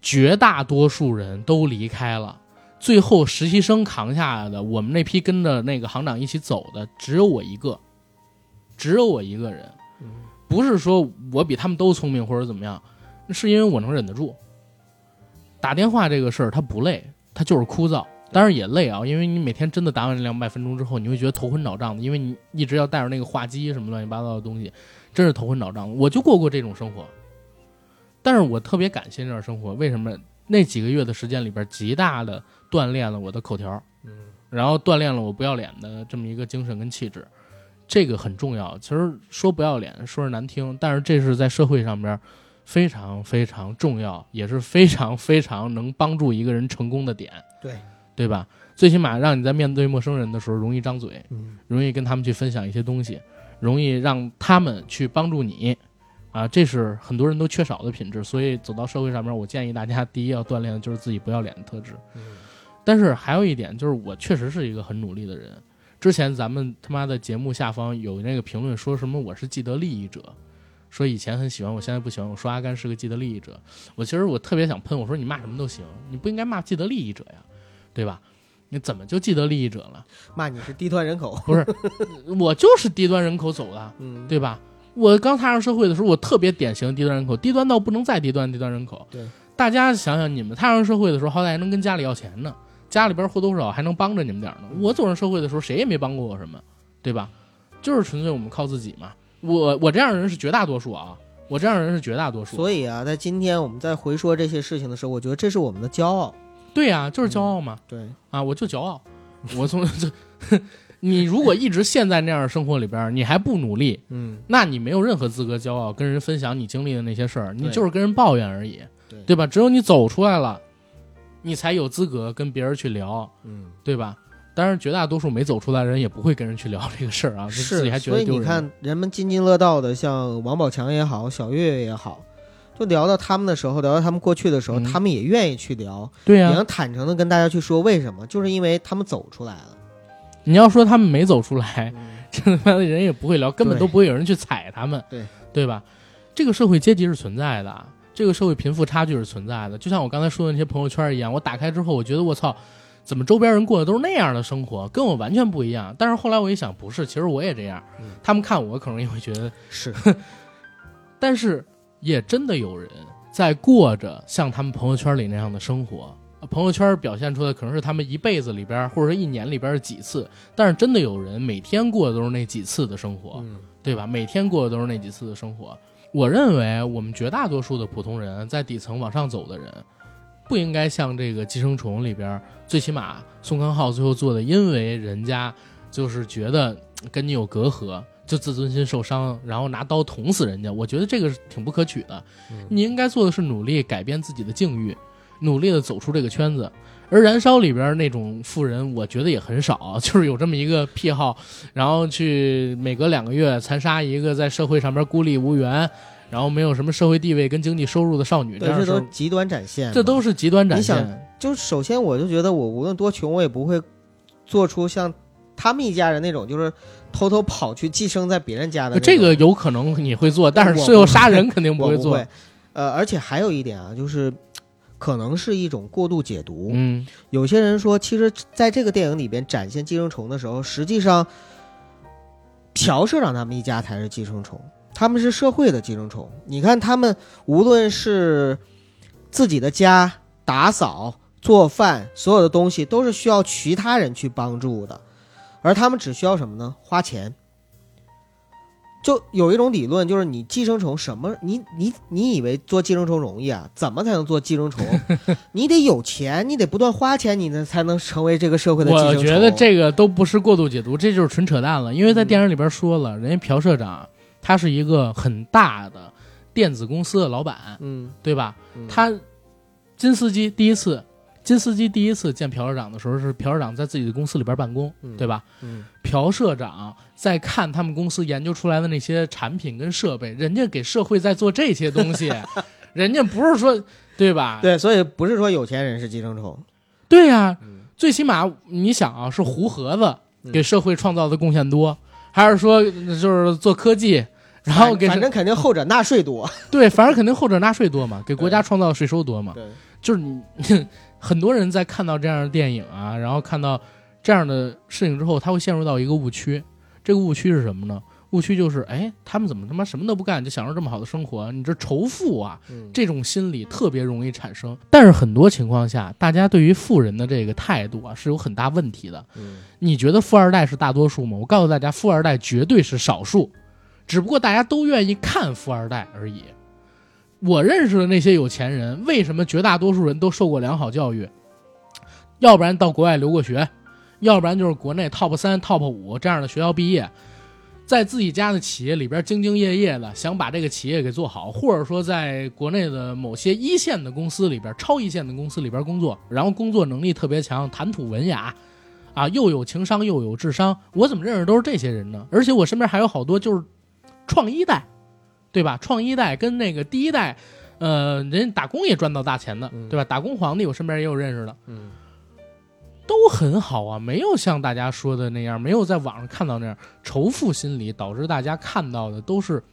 绝大多数人都离开了，最后实习生扛下来的，我们那批跟着那个行长一起走的，只有我一个，只有我一个人，不是说我比他们都聪明或者怎么样，是因为我能忍得住。打电话这个事儿它不累，它就是枯燥，当然也累啊，因为你每天真的打完两百分钟之后，你会觉得头昏脑胀的，因为你一直要带着那个话机什么乱七八糟的东西，真是头昏脑胀。我就过过这种生活，但是我特别感谢这段生活，为什么？那几个月的时间里边，极大的锻炼了我的口条，嗯，然后锻炼了我不要脸的这么一个精神跟气质，这个很重要。其实说不要脸，说是难听，但是这是在社会上边非常非常重要，也是非常非常能帮助一个人成功的点，对，对吧？最起码让你在面对陌生人的时候容易张嘴，嗯，容易跟他们去分享一些东西，容易让他们去帮助你，啊，这是很多人都缺少的品质。所以走到社会上面，我建议大家 第一要锻炼的就是自己不要脸的特质。嗯但是还有一点就是，我确实是一个很努力的人。之前咱们他妈的节目下方有那个评论说什么我是既得利益者，说以前很喜欢我，现在不喜欢我，说阿甘是个既得利益者。我其实我特别想喷，我说你骂什么都行，你不应该骂既得利益者呀，对吧？你怎么就既得利益者了？骂你是低端人口，不是，我就是低端人口走的，嗯，对吧？我刚踏上社会的时候，我特别典型低端人口，低端到不能再低端，低端人口。对，大家想想，你们踏上社会的时候，好歹还能跟家里要钱呢，家里边或多或少还能帮着你们点儿呢。我走上社会的时候，谁也没帮过我什么，对吧？就是纯粹我们靠自己嘛。我我这样的人是绝大多数啊，我这样的人是绝大多数。所以啊，在今天我们在回说这些事情的时候，我觉得这是我们的骄傲。对呀、就是骄傲嘛。对，啊，我就骄傲，我从这，你如果一直陷在那样的生活里边儿，你还不努力，嗯，那你没有任何资格骄傲，跟人分享你经历的那些事儿，你就是跟人抱怨而已，对对吧？只有你走出来了，你才有资格跟别人去聊，嗯，对吧？当然，绝大多数没走出来的人也不会跟人去聊这个事儿啊，自己还是，所以觉得丢人。你看，人们津津乐道的，像王宝强也好，小岳岳也好，就聊到他们的时候，聊到他们过去的时候，嗯他们也愿意去聊，对呀、也能坦诚的跟大家去说为什么，就是因为他们走出来了。你要说他们没走出来，嗯 这他妈的人也不会聊，根本都不会有人去踩他们，对对吧？这个社会阶级是存在的，这个社会贫富差距是存在的。就像我刚才说的那些朋友圈一样，我打开之后，我觉得我操，怎么周边人过的都是那样的生活，跟我完全不一样。但是后来我一想，不是，其实我也这样。嗯他们看我可能也会觉得，是，但是也真的有人在过着像他们朋友圈里那样的生活。呃朋友圈表现出来可能是他们一辈子里边，或者说一年里边的几次，但是真的有人每天过的都是那几次的生活。嗯对吧？每天过的都是那几次的生活。我认为我们绝大多数的普通人，在底层往上走的人，不应该像这个《寄生虫》里边，最起码宋康昊最后做的，因为人家就是觉得跟你有隔阂，就自尊心受伤，然后拿刀捅死人家。我觉得这个是挺不可取的。嗯你应该做的是努力改变自己的境遇，努力的走出这个圈子。而《燃烧》里边那种富人，我觉得也很少，就是有这么一个癖好，然后去每隔两个月残杀一个在社会上边孤立无援，然后没有什么社会地位跟经济收入的少女。这都极端展现，这都是极端展现你想现。就首先我就觉得我无论多穷，我也不会做出像他们一家人那种，就是偷偷跑去寄生在别人家的这个有可能你会做，但是最后杀人肯定不会做。呃，而且还有一点啊，就是可能是一种过度解读。嗯，有些人说，其实在这个电影里边展现寄生虫的时候，实际上朴社长他们一家才是寄生虫，他们是社会的寄生虫。你看，他们无论是自己的家打扫、做饭，所有的东西都是需要其他人去帮助的，而他们只需要什么呢？花钱。就有一种理论，就是你寄生虫什么？你你你以为做寄生虫容易啊？怎么才能做寄生虫？你得有钱，你得不断花钱，你呢才能成为这个社会的寄生虫。我觉得这个都不是过度解读，这就是纯扯淡了。因为在电影里边说了，人家朴社长他是一个很大的电子公司的老板，嗯，对吧？嗯他金司机第一次，金司机第一次见朴社长的时候是朴社长在自己的公司里边办公，嗯对吧？嗯朴社长在看他们公司研究出来的那些产品跟设备，人家给社会在做这些东西，人家不是说对吧？对，所以不是说有钱人是寄生虫，对呀、嗯最起码你想啊，是胡盒子嗯给社会创造的贡献多，还是说就是做科技，然后给反反正肯定后者纳税多。对，反正肯定后者纳税多嘛，给国家创造税收多嘛。对，就是你很多人在看到这样的电影啊，然后看到这样的事情之后，他会陷入到一个误区。这个误区是什么呢？误区就是，哎，他们怎么他妈什么都不干就享受这么好的生活？你这仇富啊，这种心理特别容易产生。但是很多情况下，大家对于富人的这个态度啊是有很大问题的。你觉得富二代是大多数吗？我告诉大家，富二代绝对是少数，只不过大家都愿意看富二代而已。我认识的那些有钱人，为什么绝大多数人都受过良好教育？要不然到国外留过学，要不然就是国内 top 三、top 五这样的学校毕业，在自己家的企业里边兢兢业业的想把这个企业给做好，或者说在国内的某些一线的公司里边、超一线的公司里边工作，然后工作能力特别强，谈吐文雅，啊，又有情商又有智商。我怎么认识都是这些人呢？而且我身边还有好多就是创一代，对吧？创一代跟那个第一代，呃，人打工也赚到大钱的，嗯对吧？打工皇帝我身边也有认识的，嗯都很好啊，没有像大家说的那样，没有在网上看到那样仇富心理，导致大家看到的都是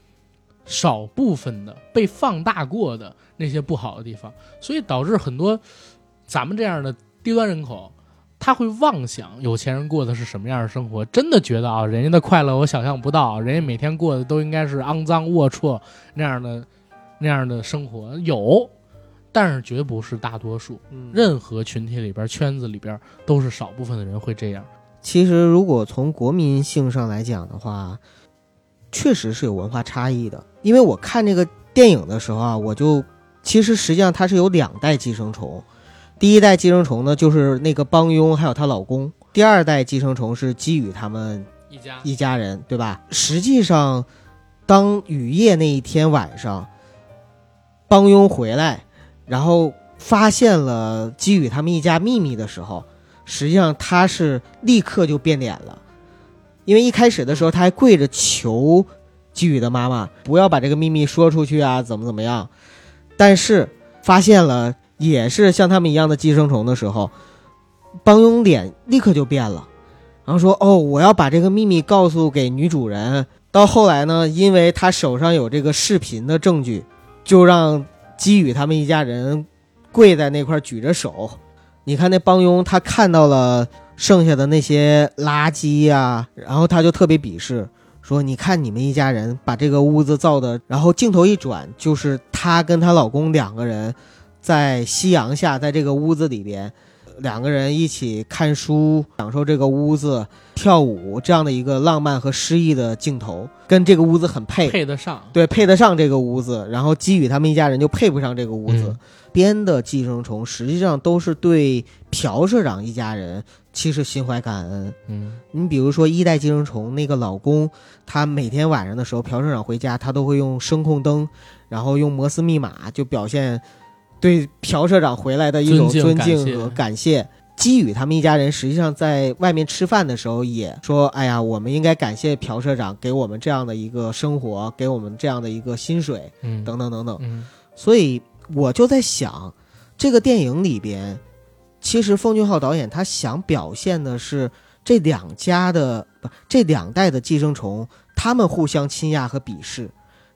少部分的被放大过的那些不好的地方，所以导致很多咱们这样的低端人口，他会妄想有钱人过的是什么样的生活，真的觉得啊，人家的快乐我想象不到，人家每天过的都应该是肮脏龌龊那样的那样的生活，有，但是绝不是大多数。嗯任何群体里边、圈子里边，都是少部分的人会这样。其实如果从国民性上来讲的话，确实是有文化差异的。因为我看这个电影的时候啊，我就其实实际上它是有两代寄生虫，第一代寄生虫呢就是那个帮佣还有她老公，第二代寄生虫是基宇他们一家。一家人，对吧？实际上，当雨夜那一天晚上，帮佣回来，然后发现了基宇他们一家秘密的时候，实际上他是立刻就变脸了，因为一开始的时候他还跪着求基宇的妈妈不要把这个秘密说出去啊，怎么怎么样，但是发现了也是像他们一样的寄生虫的时候，帮佣脸立刻就变了。然后说：“哦，我要把这个秘密告诉给女主人。”到后来呢，因为他手上有这个视频的证据，就让基宇他们一家人跪在那块举着手。你看那帮佣，他看到了剩下的那些垃圾呀、然后他就特别鄙视，说：“你看你们一家人把这个屋子造的。”然后镜头一转，就是她跟她老公两个人在夕阳下，在这个屋子里边，两个人一起看书，享受这个屋子跳舞这样的一个浪漫和诗意的镜头，跟这个屋子很配，配得上。对，配得上这个屋子。然后基宇他们一家人就配不上这个屋子。嗯编的寄生虫实际上都是对朴社长一家人其实心怀感恩。嗯你比如说一代寄生虫那个老公，他每天晚上的时候，朴社长回家，他都会用声控灯，然后用摩斯密码，就表现对朴社长回来的一种尊尊敬和感谢。基宇他们一家人实际上在外面吃饭的时候也说：“哎呀，我们应该感谢朴社长给我们这样的一个生活，给我们这样的一个薪水，嗯等等等等。”嗯所以我就在想，这个电影里边，其实奉俊昊导演他想表现的是这两家的不这两代的寄生虫，他们互相倾轧和鄙视，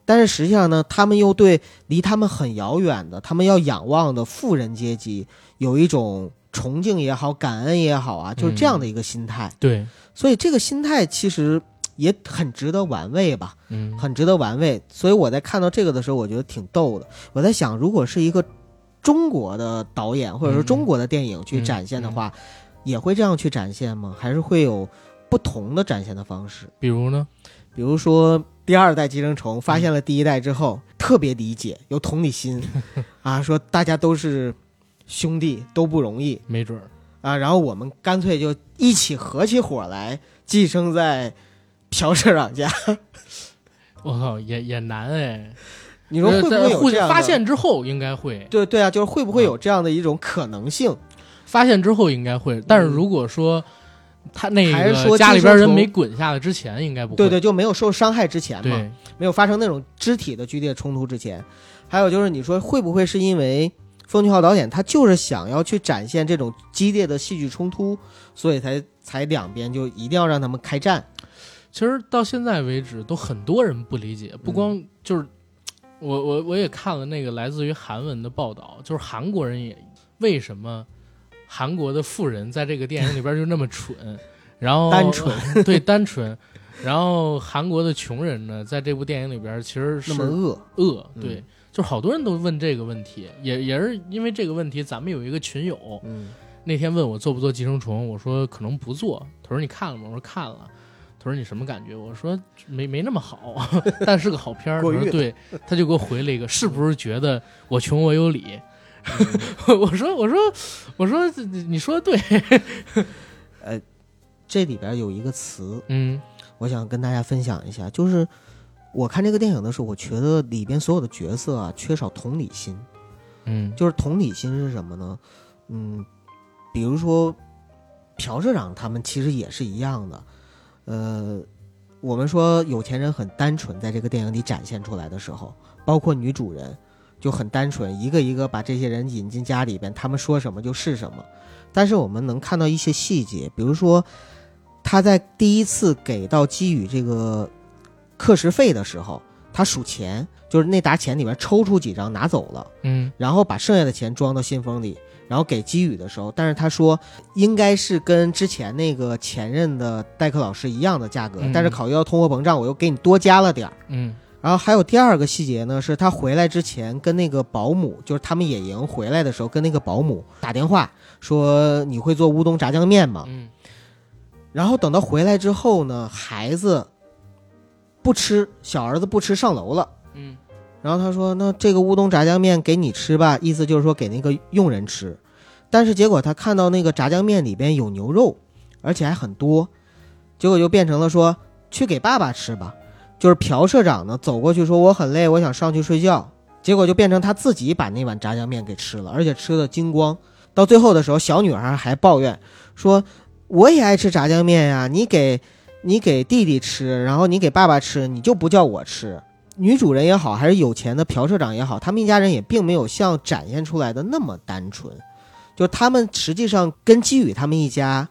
但是实际上呢，他们又对离他们很遥远的、他们要仰望的富人阶级有一种崇敬也好、感恩也好啊，就是这样的一个心态。对，所以这个心态其实也很值得玩味吧。嗯很值得玩味。所以我在看到这个的时候，我觉得挺逗的。我在想，如果是一个中国的导演或者说中国的电影去展现的话，也会这样去展现吗？还是会有不同的展现的方式？比如呢？比如说第二代寄生虫发现了第一代之后，特别理解，有同理心 啊，说大家都是兄弟，都不容易没准儿。啊，然后我们干脆就一起合起伙来，寄生在朴社长家。我靠，也也难哎。你说会不会有这样的发现之后应该会，对对啊，就是会不会有这样的一种可能性？发现之后应该会，但是如果说他那还是说个家里边人没滚下来之前，应该不会。对对，就没有受伤害之前嘛，对，没有发生那种肢体的剧烈冲突之前。还有就是，你说会不会是因为奉俊昊导演他就是想要去展现这种激烈的戏剧冲突，所以才才两边就一定要让他们开战？其实到现在为止，都很多人不理解，不光就是我我我也看了那个来自于韩文的报道，就是韩国人也为什么韩国的富人在这个电影里边就那么蠢，然后单纯。对单纯，然后韩国的穷人呢，在这部电影里边其实是那么恶，恶，嗯。对，就是好多人都问这个问题，也也是因为这个问题，咱们有一个群友嗯，那天问我做不做寄生虫，我说可能不做，他说你看了吗？我说看了。他说你什么感觉？我说没没那么好，但是个好片他说对，他就给我回了一个，是不是觉得我穷我有理？我说我说我说你说的对，呃这里边有一个词，嗯我想跟大家分享一下，就是我看这个电影的时候，我觉得里边所有的角色啊缺少同理心。嗯就是同理心是什么呢？嗯，比如说朴社长他们其实也是一样的。呃，我们说有钱人很单纯，在这个电影里展现出来的时候，包括女主人就很单纯，一个一个把这些人引进家里边，他们说什么就是什么。但是我们能看到一些细节，比如说他在第一次给到基宇这个课时费的时候，他数钱，就是那沓钱里边抽出几张拿走了。嗯然后把剩下的钱装到信封里，然后给基宇的时候，但是他说应该是跟之前那个前任的代课老师一样的价格，嗯但是考虑到通货膨胀，我又给你多加了点儿。嗯然后还有第二个细节呢，是他回来之前跟那个保姆，就是他们野营回来的时候，跟那个保姆打电话说你会做乌冬炸酱面吗？嗯然后等到回来之后呢，孩子不吃，小儿子不吃上楼了。嗯然后他说：“那这个乌冬炸酱面给你吃吧，意思就是说给那个佣人吃。但是结果他看到那个炸酱面里边有牛肉，而且还很多，结果就变成了说去给爸爸吃吧。就是朴社长呢走过去说我很累，我想上去睡觉。结果就变成他自己把那碗炸酱面给吃了，而且吃的精光。到最后的时候，小女孩还抱怨说：我也爱吃炸酱面呀，你给你给弟弟吃，然后你给爸爸吃，你就不叫我吃。”女主人也好，还是有钱的朴社长也好，他们一家人也并没有像展现出来的那么单纯，就他们实际上跟基宇他们一家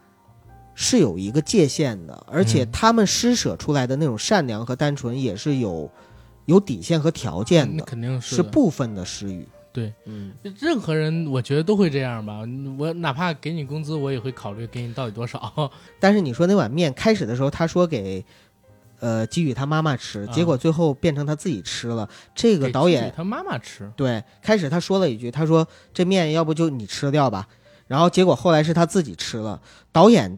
是有一个界限的，而且嗯他们施舍出来的那种善良和单纯也是有有底线和条件的，是肯定是的部分的施予。对，嗯，任何人我觉得都会这样吧。我哪怕给你工资，我也会考虑给你到底多少。但是你说那碗面开始的时候，他说给。呃，给予他妈妈吃，啊结果最后变成他自己吃了。这个导演他妈妈吃，对，开始他说了一句，他说这面要不就你吃掉吧。然后结果后来是他自己吃了。导演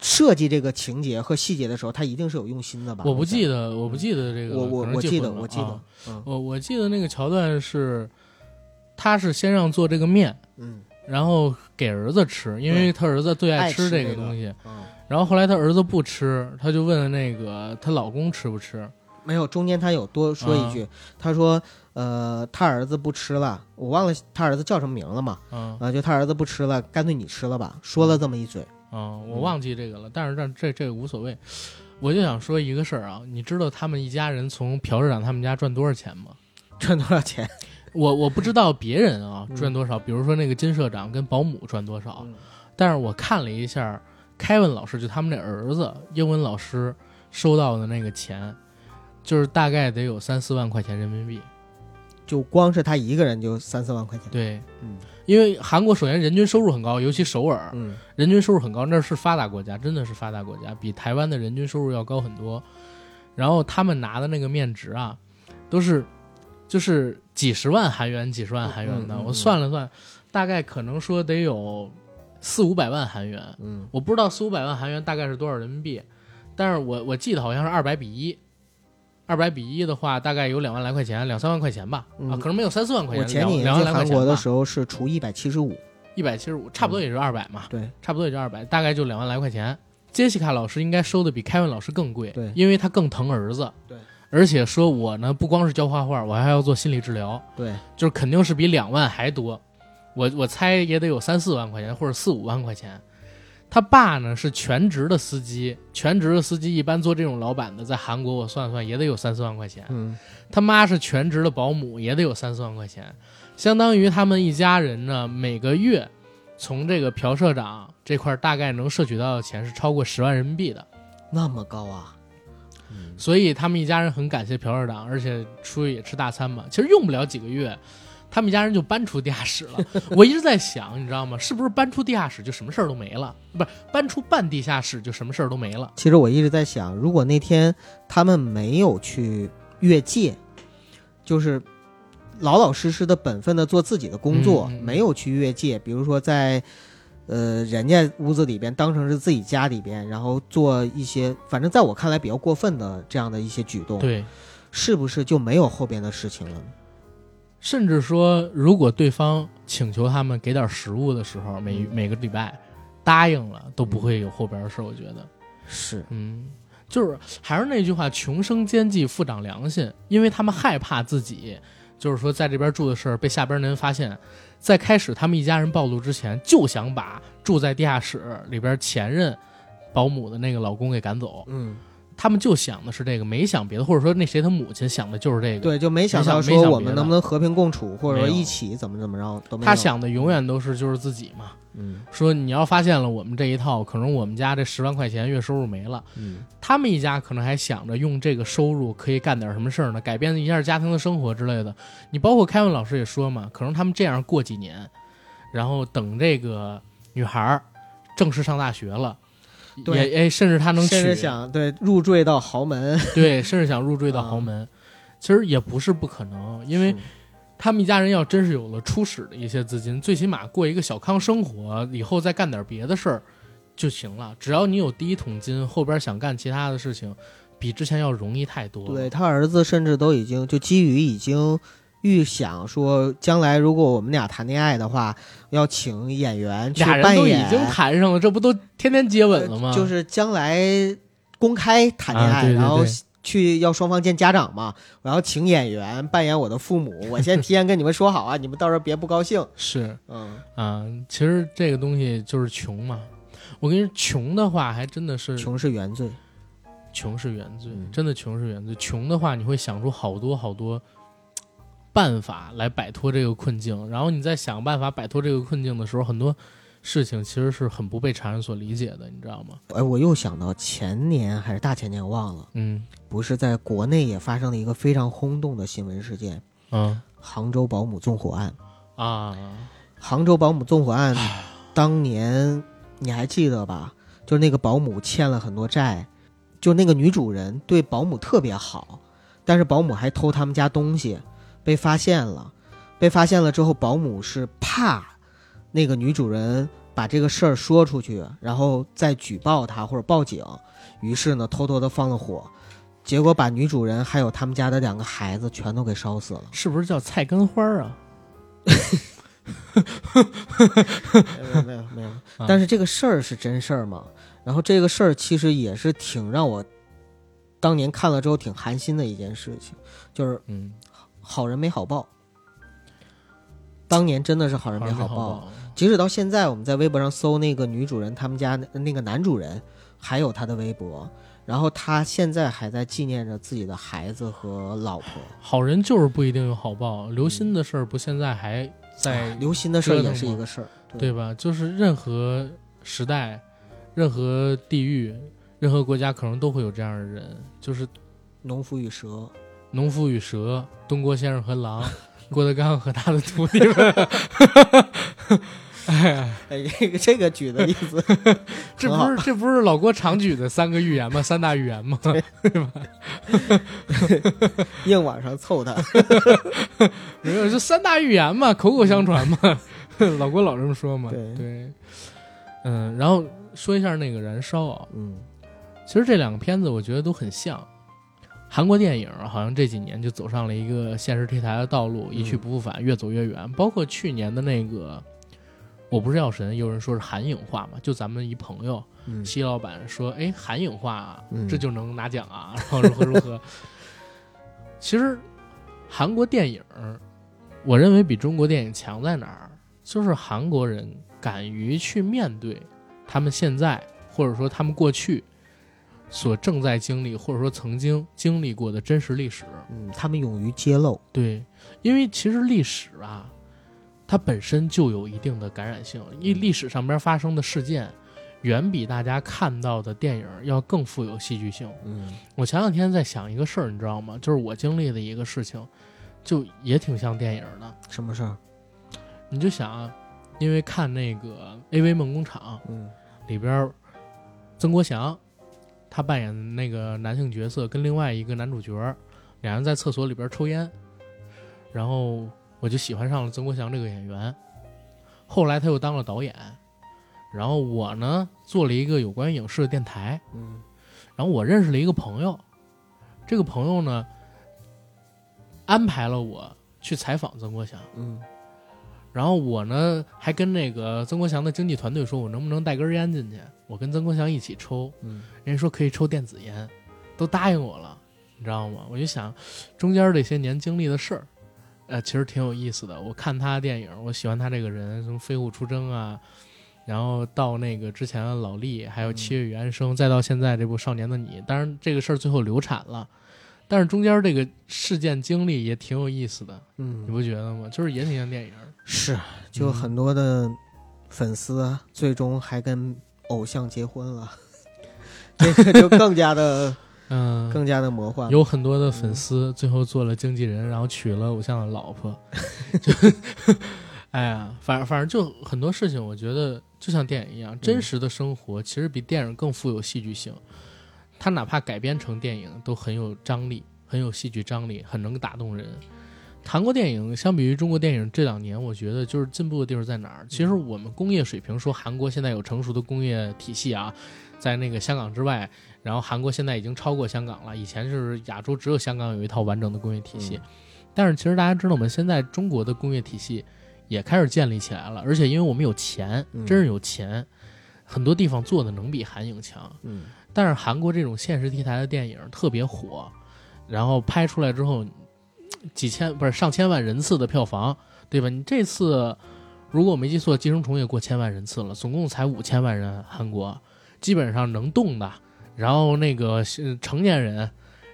设计这个情节和细节的时候，他一定是有用心的吧？我不记得，得，我不记得这个，我我记我记得，我记得。啊，嗯。我我记得那个桥段是，他是先让做这个面，嗯。然后给儿子吃，因为他儿子最爱吃吃这个个东西。嗯，然后后来他儿子不吃，他就问那个她老公吃不吃。没有，中间他有多说一句，他说，呃，他儿子不吃了，我忘了他儿子叫什么名了嘛，嗯啊，就他儿子不吃了，干脆你吃了吧，说了这么一嘴，嗯，我忘记这个了，但是这这这个无所谓。我就想说一个事儿啊，你知道他们一家人从朴社长他们家赚多少钱吗？赚多少钱？我我不知道别人啊嗯赚多少，比如说那个金社长跟保姆赚多少，嗯但是我看了一下，凯文老师就他们那儿子英文老师收到的那个钱，就是大概得有三四万块钱人民币。就光是他一个人就三四万块钱，对，嗯因为韩国首先人均收入很高，尤其首尔嗯人均收入很高，那是发达国家，真的是发达国家，比台湾的人均收入要高很多。然后他们拿的那个面值啊，都是就是几十万韩元、几十万韩元的。嗯嗯嗯我算了算，大概可能说得有四五百万韩元。嗯我不知道四五百万韩元大概是多少人民币，但是我我记得好像是二百比一。二百比一的话，大概有两万来块钱，两三万块钱吧，嗯啊，可能没有三四万块钱。我前几年两两万来块去韩国的时候是除一百七十五，一百七十五，差不多也是二百嘛。对，差不多也就二百，大概就两万来块钱。杰西卡老师应该收的比凯文老师更贵，对因为他更疼儿子，对，而且说我呢不光是教画画，我还要做心理治疗，对，就是肯定是比两万还多，我我猜也得有三四万块钱或者四五万块钱。他爸呢是全职的司机，全职的司机一般做这种老板的，在韩国我算算也得有三四万块钱。嗯他妈是全职的保姆，也得有三四万块钱，相当于他们一家人呢每个月从这个朴社长这块大概能摄取到的钱是超过十万人民币的，那么高啊，所以他们一家人很感谢朴社长，而且出去也吃大餐嘛。其实用不了几个月，他们一家人就搬出地下室了。我一直在想，你知道吗？是不是搬出地下室就什么事儿都没了？不是搬出半地下室就什么事儿都没了？其实我一直在想，如果那天他们没有去越界，就是老老实实的本分的做自己的工作，嗯嗯嗯没有去越界，比如说在呃人家屋子里边当成是自己家里边，然后做一些反正在我看来比较过分的这样的一些举动，对，是不是就没有后边的事情了？甚至说，如果对方请求他们给点食物的时候，每嗯每个礼拜答应了，都不会有后边的事。我觉得，是，嗯，就是还是那句话，穷生奸计，富长良心，因为他们害怕自己，就是说在这边住的事儿被下边的人发现。在开始他们一家人暴露之前，就想把住在地下室里边前任保姆的那个老公给赶走。嗯，他们就想的是这个，没想别的，或者说那谁他母亲想的就是这个。对，就没想到说我们能不能和平共处，或者说一起怎么怎么着都没有。他，想的永远都是就是自己嘛。嗯说你要发现了我们这一套，可能我们家这十万块钱月收入没了。嗯他们一家可能还想着用这个收入可以干点什么事儿呢，改变一下家庭的生活之类的。你包括凯文老师也说嘛，可能他们这样过几年，然后等这个女孩儿正式上大学了，对。也哎，甚至他能娶甚至，想对入赘到豪门，对，甚至想入赘到啊。豪门，其实也不是不可能，因为他们一家人要真是有了初始的一些资金，最起码过一个小康生活，以后再干点别的事儿就行了。只要你有第一桶金，后边想干其他的事情，比之前要容易太多了。对他儿子甚至都已经就基于已经预想说，将来如果我们俩谈恋爱的话，要请演员去俩人都已经谈上了，这不都天天接吻了吗？呃就是将来公开谈恋爱，啊对对然后去要双方见家长嘛，我要请演员扮演我的父母，我先提前跟你们说好啊，你们到时候别不高兴。是嗯，啊，其实这个东西就是穷嘛。我跟你说，穷的话还真的是穷是原罪。穷是原罪，嗯真的穷是原罪。穷的话，你会想出好多好多办法来摆脱这个困境。然后你在想办法摆脱这个困境的时候，很多事情其实是很不被常人所理解的，你知道吗？哎，我又想到前年还是大前年我忘了，嗯不是在国内也发生了一个非常轰动的新闻事件嗯——杭州保姆纵火案。啊，杭州保姆纵火案，当年你还记得吧？就是那个保姆欠了很多债，就那个女主人对保姆特别好，但是保姆还偷他们家东西，被发现了。被发现了之后，保姆是怕那个女主人把这个事儿说出去，然后再举报她或者报警，于是呢偷偷的放了火，结果把女主人还有他们家的两个孩子全都给烧死了。是不是叫菜根花啊？没有没有没有，但是这个事儿是真事儿嘛？然后这个事儿其实也是挺让我当年看了之后挺寒心的一件事情，就是嗯，好人没好报。当年真的是好人没好报，报。即使到现在，我们在微博上搜那个女主人他们家那那个男主人，还有他的微博，然后他现在还在纪念着自己的孩子和老婆。好人就是不一定有好报。刘鑫的事儿不现在还在刘鑫的事儿也是一个事儿，对吧？就是任何时代、任何地域、任何国家，可能都会有这样的人，就是农夫与蛇，农夫与蛇、东郭先生和狼、郭德纲和他的徒弟们。哎呀，哎，这个这个举的例子，这不是这不是老郭常举的三个寓言吗？三大寓言吗？对吧？硬往上凑他，没有，这三大寓言嘛，口口相传嘛。老郭老这么说嘛。对对，嗯，然后说一下那个《燃烧》啊，嗯其实这两个片子我觉得都很像。韩国电影好像这几年就走上了一个现实题材的道路，一去不复返，越走越远。包括去年的那个《我不是药神》，有人说是韩影化嘛，就咱们一朋友嗯西老板说，哎，韩影化啊，嗯这就能拿奖啊，然后如何如何。其实韩国电影，我认为比中国电影强在哪儿？就是韩国人敢于去面对他们现在或者说他们过去所正在经历或者说曾经经历过的真实历史。嗯，他们勇于揭露，对，因为其实历史啊，它本身就有一定的感染性，因为历史上边发生的事件，远比大家看到的电影要更富有戏剧性。嗯我前两天在想一个事儿，你知道吗？就是我经历的一个事情，就也挺像电影的。什么事儿？你就想啊，因为看那个《AV 梦工厂嗯》里边，曾国祥他扮演那个男性角色，跟另外一个男主角儿，两人在厕所里边抽烟，然后我就喜欢上了曾国祥这个演员。后来他又当了导演，然后我呢做了一个有关于影视的电台，嗯然后我认识了一个朋友，这个朋友呢安排了我去采访曾国祥。嗯然后我呢，还跟那个曾国祥的经纪团队说，我能不能带根烟进去？我跟曾国祥一起抽，嗯人家说可以抽电子烟，都答应我了，你知道吗？我就想，中间这些年经历的事儿，呃，其实挺有意思的。我看他的电影，我喜欢他这个人，从《飞虎出征》啊，然后到那个之前的老力，还有《七月与安生》，再到现在这部《少年的你》。当然，这个事儿最后流产了，但是中间这个事件经历也挺有意思的，你嗯，不觉得吗？就是也挺像电影。是，就很多的粉丝啊最终还跟偶像结婚了，这个就更加的 嗯，更加的魔幻。有很多的粉丝最后做了经纪人，然后娶了偶像的老婆。就，哎呀，反正反正就很多事情，我觉得就像电影一样，真实的生活其实比电影更富有戏剧性。它哪怕改编成电影，都很有张力，很有戏剧张力，很能打动人。韩国电影相比于中国电影这两年，我觉得就是进步的地方在哪儿？其实我们工业水平说韩国现在有成熟的工业体系啊，在那个香港之外，然后韩国现在已经超过香港了。以前就是亚洲只有香港有一套完整的工业体系，但是其实大家知道我们？现在中国的工业体系也开始建立起来了，而且因为我们有钱，嗯真是有钱，很多地方做的能比韩影强。嗯但是韩国这种现实题材的电影特别火，然后拍出来之后，几千不是上千万人次的票房，对吧？你这次如果我没记错，《寄生虫》也过千万人次了，总共才五千万人，韩国基本上能动的，然后那个呃成年人，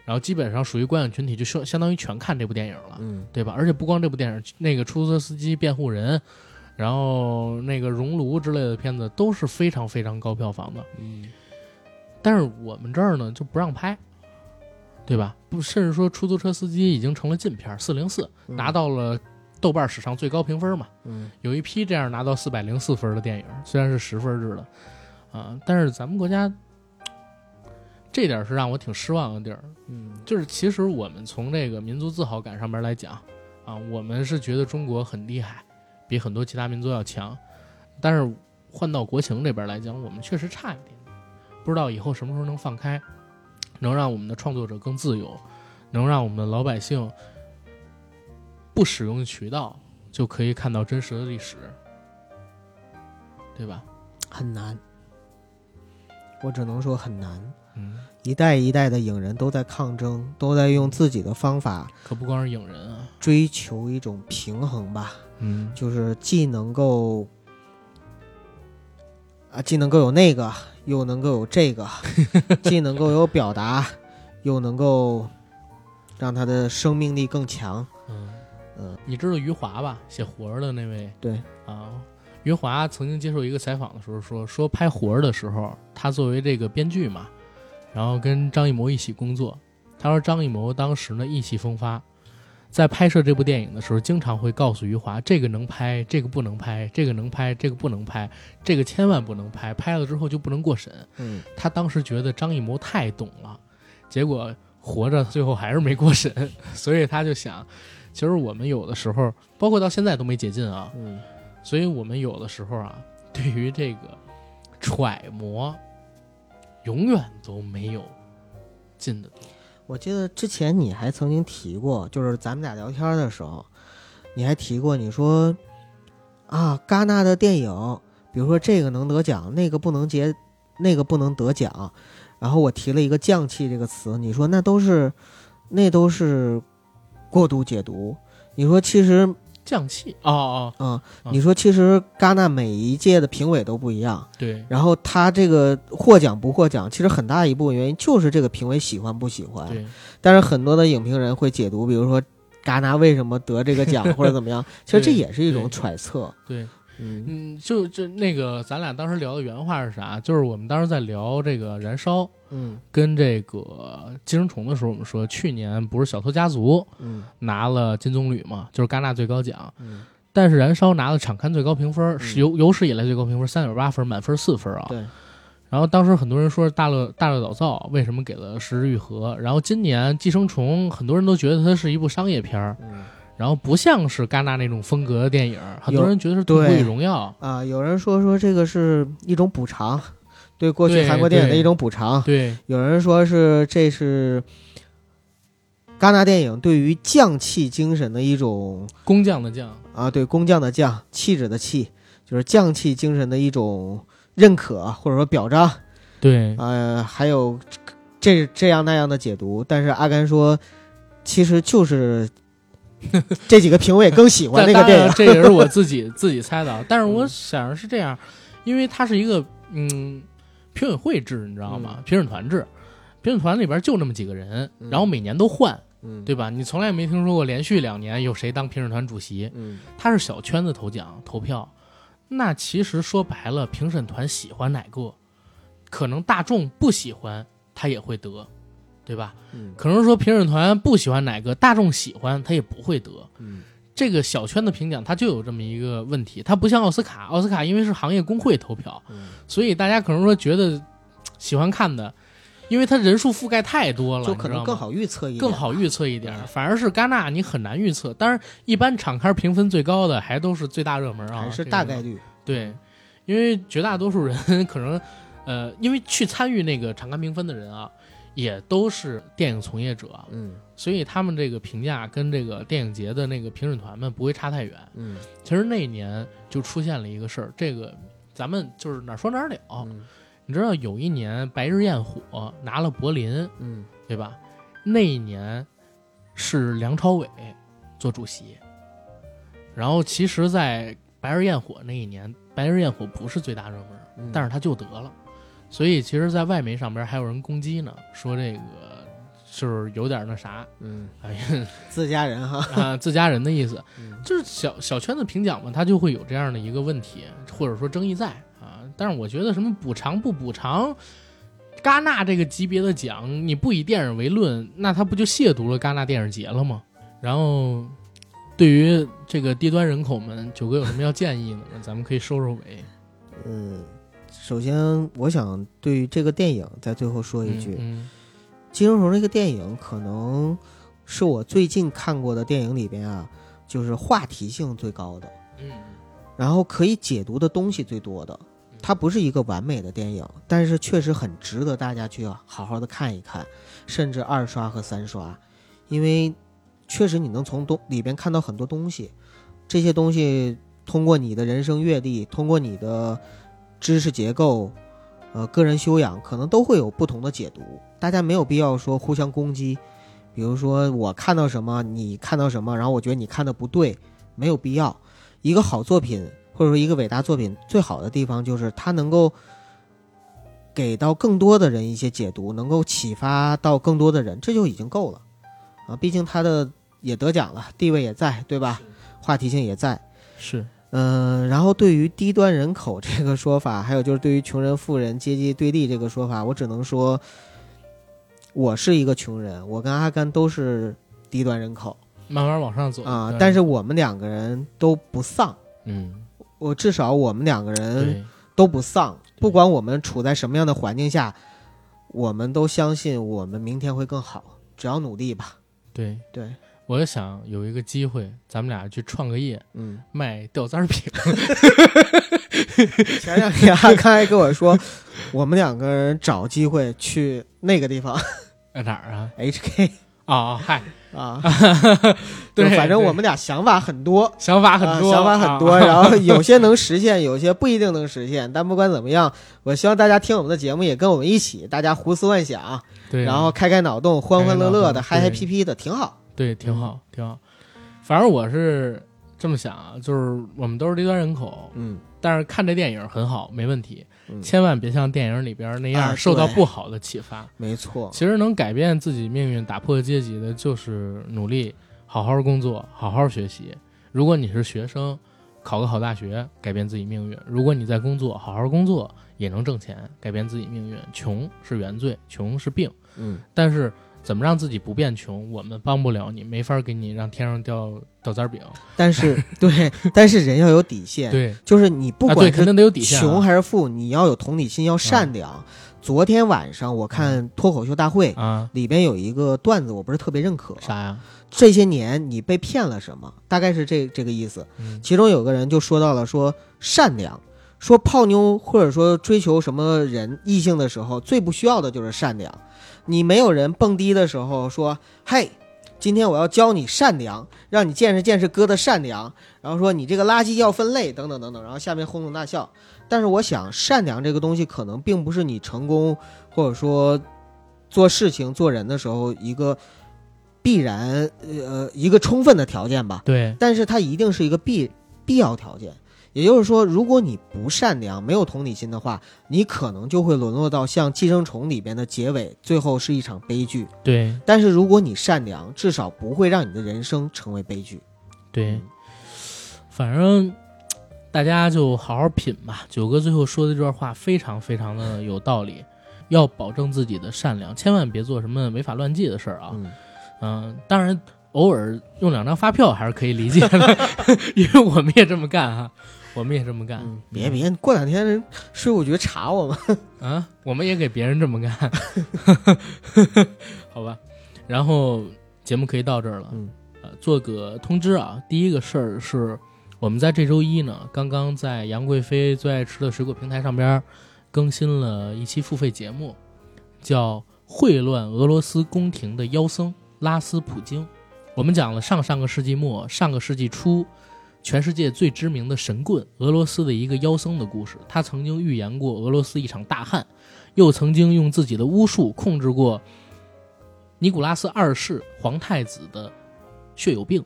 然后基本上属于观影群体，就相相当于全看这部电影了。嗯对吧？而且不光这部电影，那个出租车司机、辩护人，然后那个熔炉之类的片子都是非常非常高票房的。嗯但是我们这儿呢就不让拍，对吧？不，甚至说出租车司机已经成了禁片，四零四嗯拿到了豆瓣史上最高评分嘛。嗯有一批这样拿到四百零四分的电影，虽然是十分制的，啊，但是咱们国家这点是让我挺失望的地儿。嗯就是其实我们从这个民族自豪感上面来讲，啊，我们是觉得中国很厉害，比很多其他民族要强。但是换到国情这边来讲，我们确实差一点，不知道以后什么时候能放开，能让我们的创作者更自由，能让我们的老百姓不使用渠道就可以看到真实的历史，对吧？很难，我只能说很难。嗯，一代一代的影人都在抗争，都在用自己的方法可不光是影人啊，追求一种平衡吧，嗯，就是既能够啊，既能够有那个，又能够有这个，既能够有表达，又能够让他的生命力更强。嗯嗯，你知道余华吧？写活儿的那位对啊，余华曾经接受一个采访的时候说，说拍活儿的时候，他作为这个编剧嘛，然后跟张艺谋一起工作。他说张艺谋当时呢意气风发，在拍摄这部电影的时候，经常会告诉余华，这个能拍，这个不能拍，这个能拍，这个不能拍，这个千万不能拍，拍了之后就不能过审。嗯，他当时觉得张艺谋太懂了，结果活着最后还是没过审，所以他就想，其实我们有的时候，包括到现在都没解禁啊，嗯，所以我们有的时候啊，对于这个揣摩，永远都没有进的多。我记得之前你还曾经提过，就是咱们俩聊天的时候，你还提过，你说啊，戛纳的电影，比如说这个能得奖，那个不能结，那个不能得奖，然后我提了一个“降气”这个词，你说那都是，那都是过度解读。你说其实，降气。哦哦，嗯，嗯你说其实戛纳每一届的评委都不一样，对。然后他这个获奖不获奖，其实很大一部分原因就是这个评委喜欢不喜欢。对，但是很多的影评人会解读，比如说戛纳为什么得这个奖 或者怎么样，其实这也是一种揣测。对，嗯。嗯，就就那个，咱俩当时聊的原话是啥？就是我们当时在聊这个燃烧嗯。跟这个寄生虫的时候，我们说去年不是小偷家族嗯。拿了金棕榈嘛，就是戛纳最高奖，嗯，但是燃烧拿了场刊最高评分，嗯。是有有史以来最高评分三点八分，满分四分啊。对，然后当时很多人说大乐大乐早造为什么给了十日愈合？然后今年寄生虫很多人都觉得它是一部商业片儿，嗯。然后不像是戛纳那种风格的电影，很多人觉得是《对痛苦与荣耀。啊，有人说说这个是一种补偿，对过去韩国电影的一种补偿》。。对有人说是这是戛纳电影对于匠气精神的一种工匠的匠，啊，对工匠的匠，气质的气，就是匠气精神的一种认可或者说表彰。对呃，还有这这样那样的解读，但是阿甘说，其实就是 这几个评委更喜欢那个电影。这也是我 自己自己猜的，但是我嗯想是这样，因为它是一个嗯评委会制，你知道吗？评审团制，评审团里边就那么几个人，嗯然后每年都换，嗯，对吧？你从来没听说过连续两年有谁当评审团主席，嗯他是小圈子投奖投票，那其实说白了，评审团喜欢哪个，可能大众不喜欢他也会得，对吧？嗯可能说评审团不喜欢哪个，大众喜欢他也不会得。嗯这个小圈的评奖它就有这么一个问题，它不像奥斯卡，奥斯卡因为是行业工会投票，嗯，所以大家可能说觉得喜欢看的，因为它人数覆盖太多了，就可能更好预测一点，更好预测一点对。反而是戛纳你很难预测，当然一般场刊评分最高的还都是最大热门啊，还是大概率。对，因为绝大多数人 可能，呃，因为去参与那个场刊评分的人啊，也都是电影从业者，嗯。所以他们这个评价跟这个电影节的那个评审团们不会差太远。嗯。其实那一年就出现了一个事儿，这个咱们就是哪儿说哪儿了。嗯。你知道有一年《白日焰火》拿了柏林，嗯。对吧？那一年是梁朝伟做主席，然后其实，在《白日焰火》那一年，《白日焰火》不是最大热门，嗯，但是他就得了，所以其实，在外媒上边还有人攻击呢，说这个就是有点那啥，嗯哎呀 自家人哈。啊，自家人的意思，嗯就是小小圈子评奖嘛，他就会有这样的一个问题，或者说争议在啊。但是我觉得什么补偿不补偿，戛纳这个级别的奖，你不以电影为论，那他不就亵渎了戛纳电影节了吗？然后，对于这个低端人口们，九哥有什么要建议呢？咱们可以收收尾。嗯，首先我想对于这个电影在最后说一句，嗯《寄生虫》这个电影可能是我最近看过的电影里边啊，就是话题性最高的。嗯然后可以解读的东西最多的。它不是一个完美的电影，但是确实很值得大家去好好的看一看，甚至二刷和三刷，因为确实你能从东里边看到很多东西，这些东西通过你的人生阅历，通过你的知识结构，呃，个人修养，可能都会有不同的解读。大家没有必要说互相攻击，比如说我看到什么，你看到什么，然后我觉得你看的不对，没有必要。一个好作品。或者说，一个伟大作品最好的地方就是它能够给到更多的人一些解读，能够启发到更多的人，这就已经够了啊！毕竟他的也得奖了，地位也在，对吧？话题性也在，是嗯。然后对于低端人口这个说法，还有就是对于穷人富人阶级对立这个说法，我只能说，我是一个穷人，我跟阿甘都是低端人口，慢慢往上走啊。但是我们两个人都不丧，嗯。我至少我们两个人都不丧，不管我们处在什么样的环境下，我们都相信我们明天会更好，只要努力吧。对对，我就想有一个机会，咱们俩去创个业，嗯，卖吊簪饼。前两天阿开跟我说，我们两个人找机会去那个地方，在哪儿啊？HK 啊，嗨。啊，对，反正我们俩想法很多，想法很多，想法很多，然后 有些能实现，有些不一定能实现。但不管怎么样，我希望大家听我们的节目，也跟我们一起，大家胡思乱想，对，然后开开脑洞，欢欢乐乐的，嗨嗨皮皮的，挺好。对，挺好，挺好。反正我是这么想啊，就是我们都是低端人口，嗯，但是看这电影很好，没问题。千万别像电影里边那样受到不好的启发。没错，其实能改变自己命运、打破阶级的，就是努力、好好工作、好好学习。如果你是学生，考个好大学，改变自己命运；如果你在工作，好好工作也能挣钱，改变自己命运。穷是原罪，穷是病。嗯，但是。怎么让自己不变穷？我们帮不了你，没法给你让天上掉掉渣饼。但是，对，但是人要有底线。对，就是你不管肯定得有底线，穷还是富，你要有同理心，要善良。昨天晚上我看脱口秀大会啊，里边有一个段子，我不是特别认可。啥呀？这些年你被骗了什么？大概是这这个意思。其中有个人就说到了说善良，说泡妞或者说追求什么人异性的时候，最不需要的就是善良。你没有人蹦迪的时候说：“嘿，今天我要教你善良，让你见识见识哥的善良。”然后说你这个垃圾要分类，等等等等。然后下面哄哄大笑。但是我想，善良这个东西可能并不是你成功或者说做事情做人的时候一个必然呃一个充分的条件吧。对。但是它一定是一个必必要条件。也就是说，如果你不善良、没有同理心的话，你可能就会沦落到像《寄生虫》里边的结尾，最后是一场悲剧。对。但是如果你善良，至少不会让你的人生成为悲剧。对。反正大家就好好品吧。九哥最后说的这段话非常非常的有道理，要保证自己的善良，千万别做什么违法乱纪的事儿啊。嗯。当然，偶尔用两张发票还是可以理解的，因为我们也这么干哈。我们也这么干，别别，过两天税务局查我们 啊！我们也给别人这么干，好吧？然后节目可以到这儿了，嗯，呃，做个通知啊。第一个事儿是，我们在这周一呢，刚刚在杨贵妃最爱吃的水果平台上边更新了一期付费节目，叫《混乱俄罗斯宫廷的妖僧拉斯普京》。我们讲了上上个世纪末、上个世纪初。全世界最知名的神棍，俄罗斯的一个妖僧的故事。他曾经预言过俄罗斯一场大旱，又曾经用自己的巫术控制过尼古拉斯二世皇太子的血友病，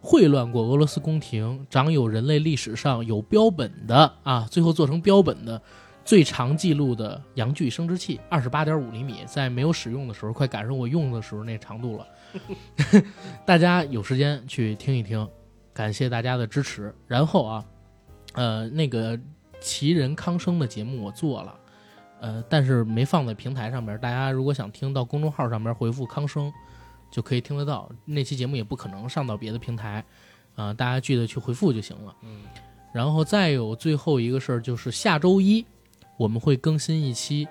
混乱过俄罗斯宫廷，长有人类历史上有标本的啊，最后做成标本的最长记录的阳具生殖器，二十八点五厘米，在没有使用的时候，快赶上我用的时候那长度了。大家有时间去听一听。感谢大家的支持。然后啊，呃，那个奇人康生的节目我做了，呃，但是没放在平台上边。大家如果想听到公众号上边回复康生，就可以听得到。那期节目也不可能上到别的平台，啊，大家记得去回复就行了。嗯。然后再有最后一个事儿，就是下周一我们会更新一期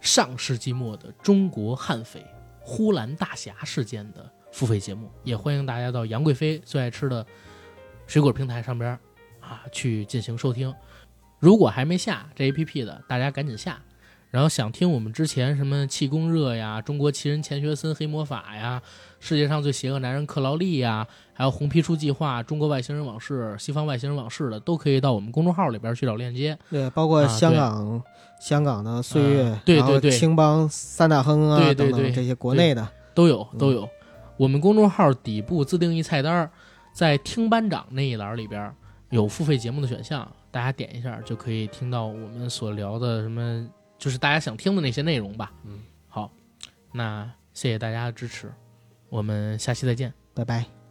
上世纪末的中国悍匪呼兰大侠事件的。付费节目也欢迎大家到杨贵妃最爱吃的水果平台上边啊去进行收听。如果还没下这 APP 的，大家赶紧下。然后想听我们之前什么气功热呀、中国奇人钱学森黑魔法呀、世界上最邪恶男人克劳利呀，还有红皮书计划、中国外星人往事、西方外星人往事的，都可以到我们公众号里边去找链接。对，包括啊香对港、香港的岁月，啊对对对青帮三大亨啊对对对等等这些国内的，都有嗯都有。我们公众号底部自定义菜单儿，在听班长那一栏里边儿有付费节目的选项，大家点一下就可以听到我们所聊的什么，就是大家想听的那些内容吧。嗯，好，那谢谢大家的支持，我们下期再见。拜拜。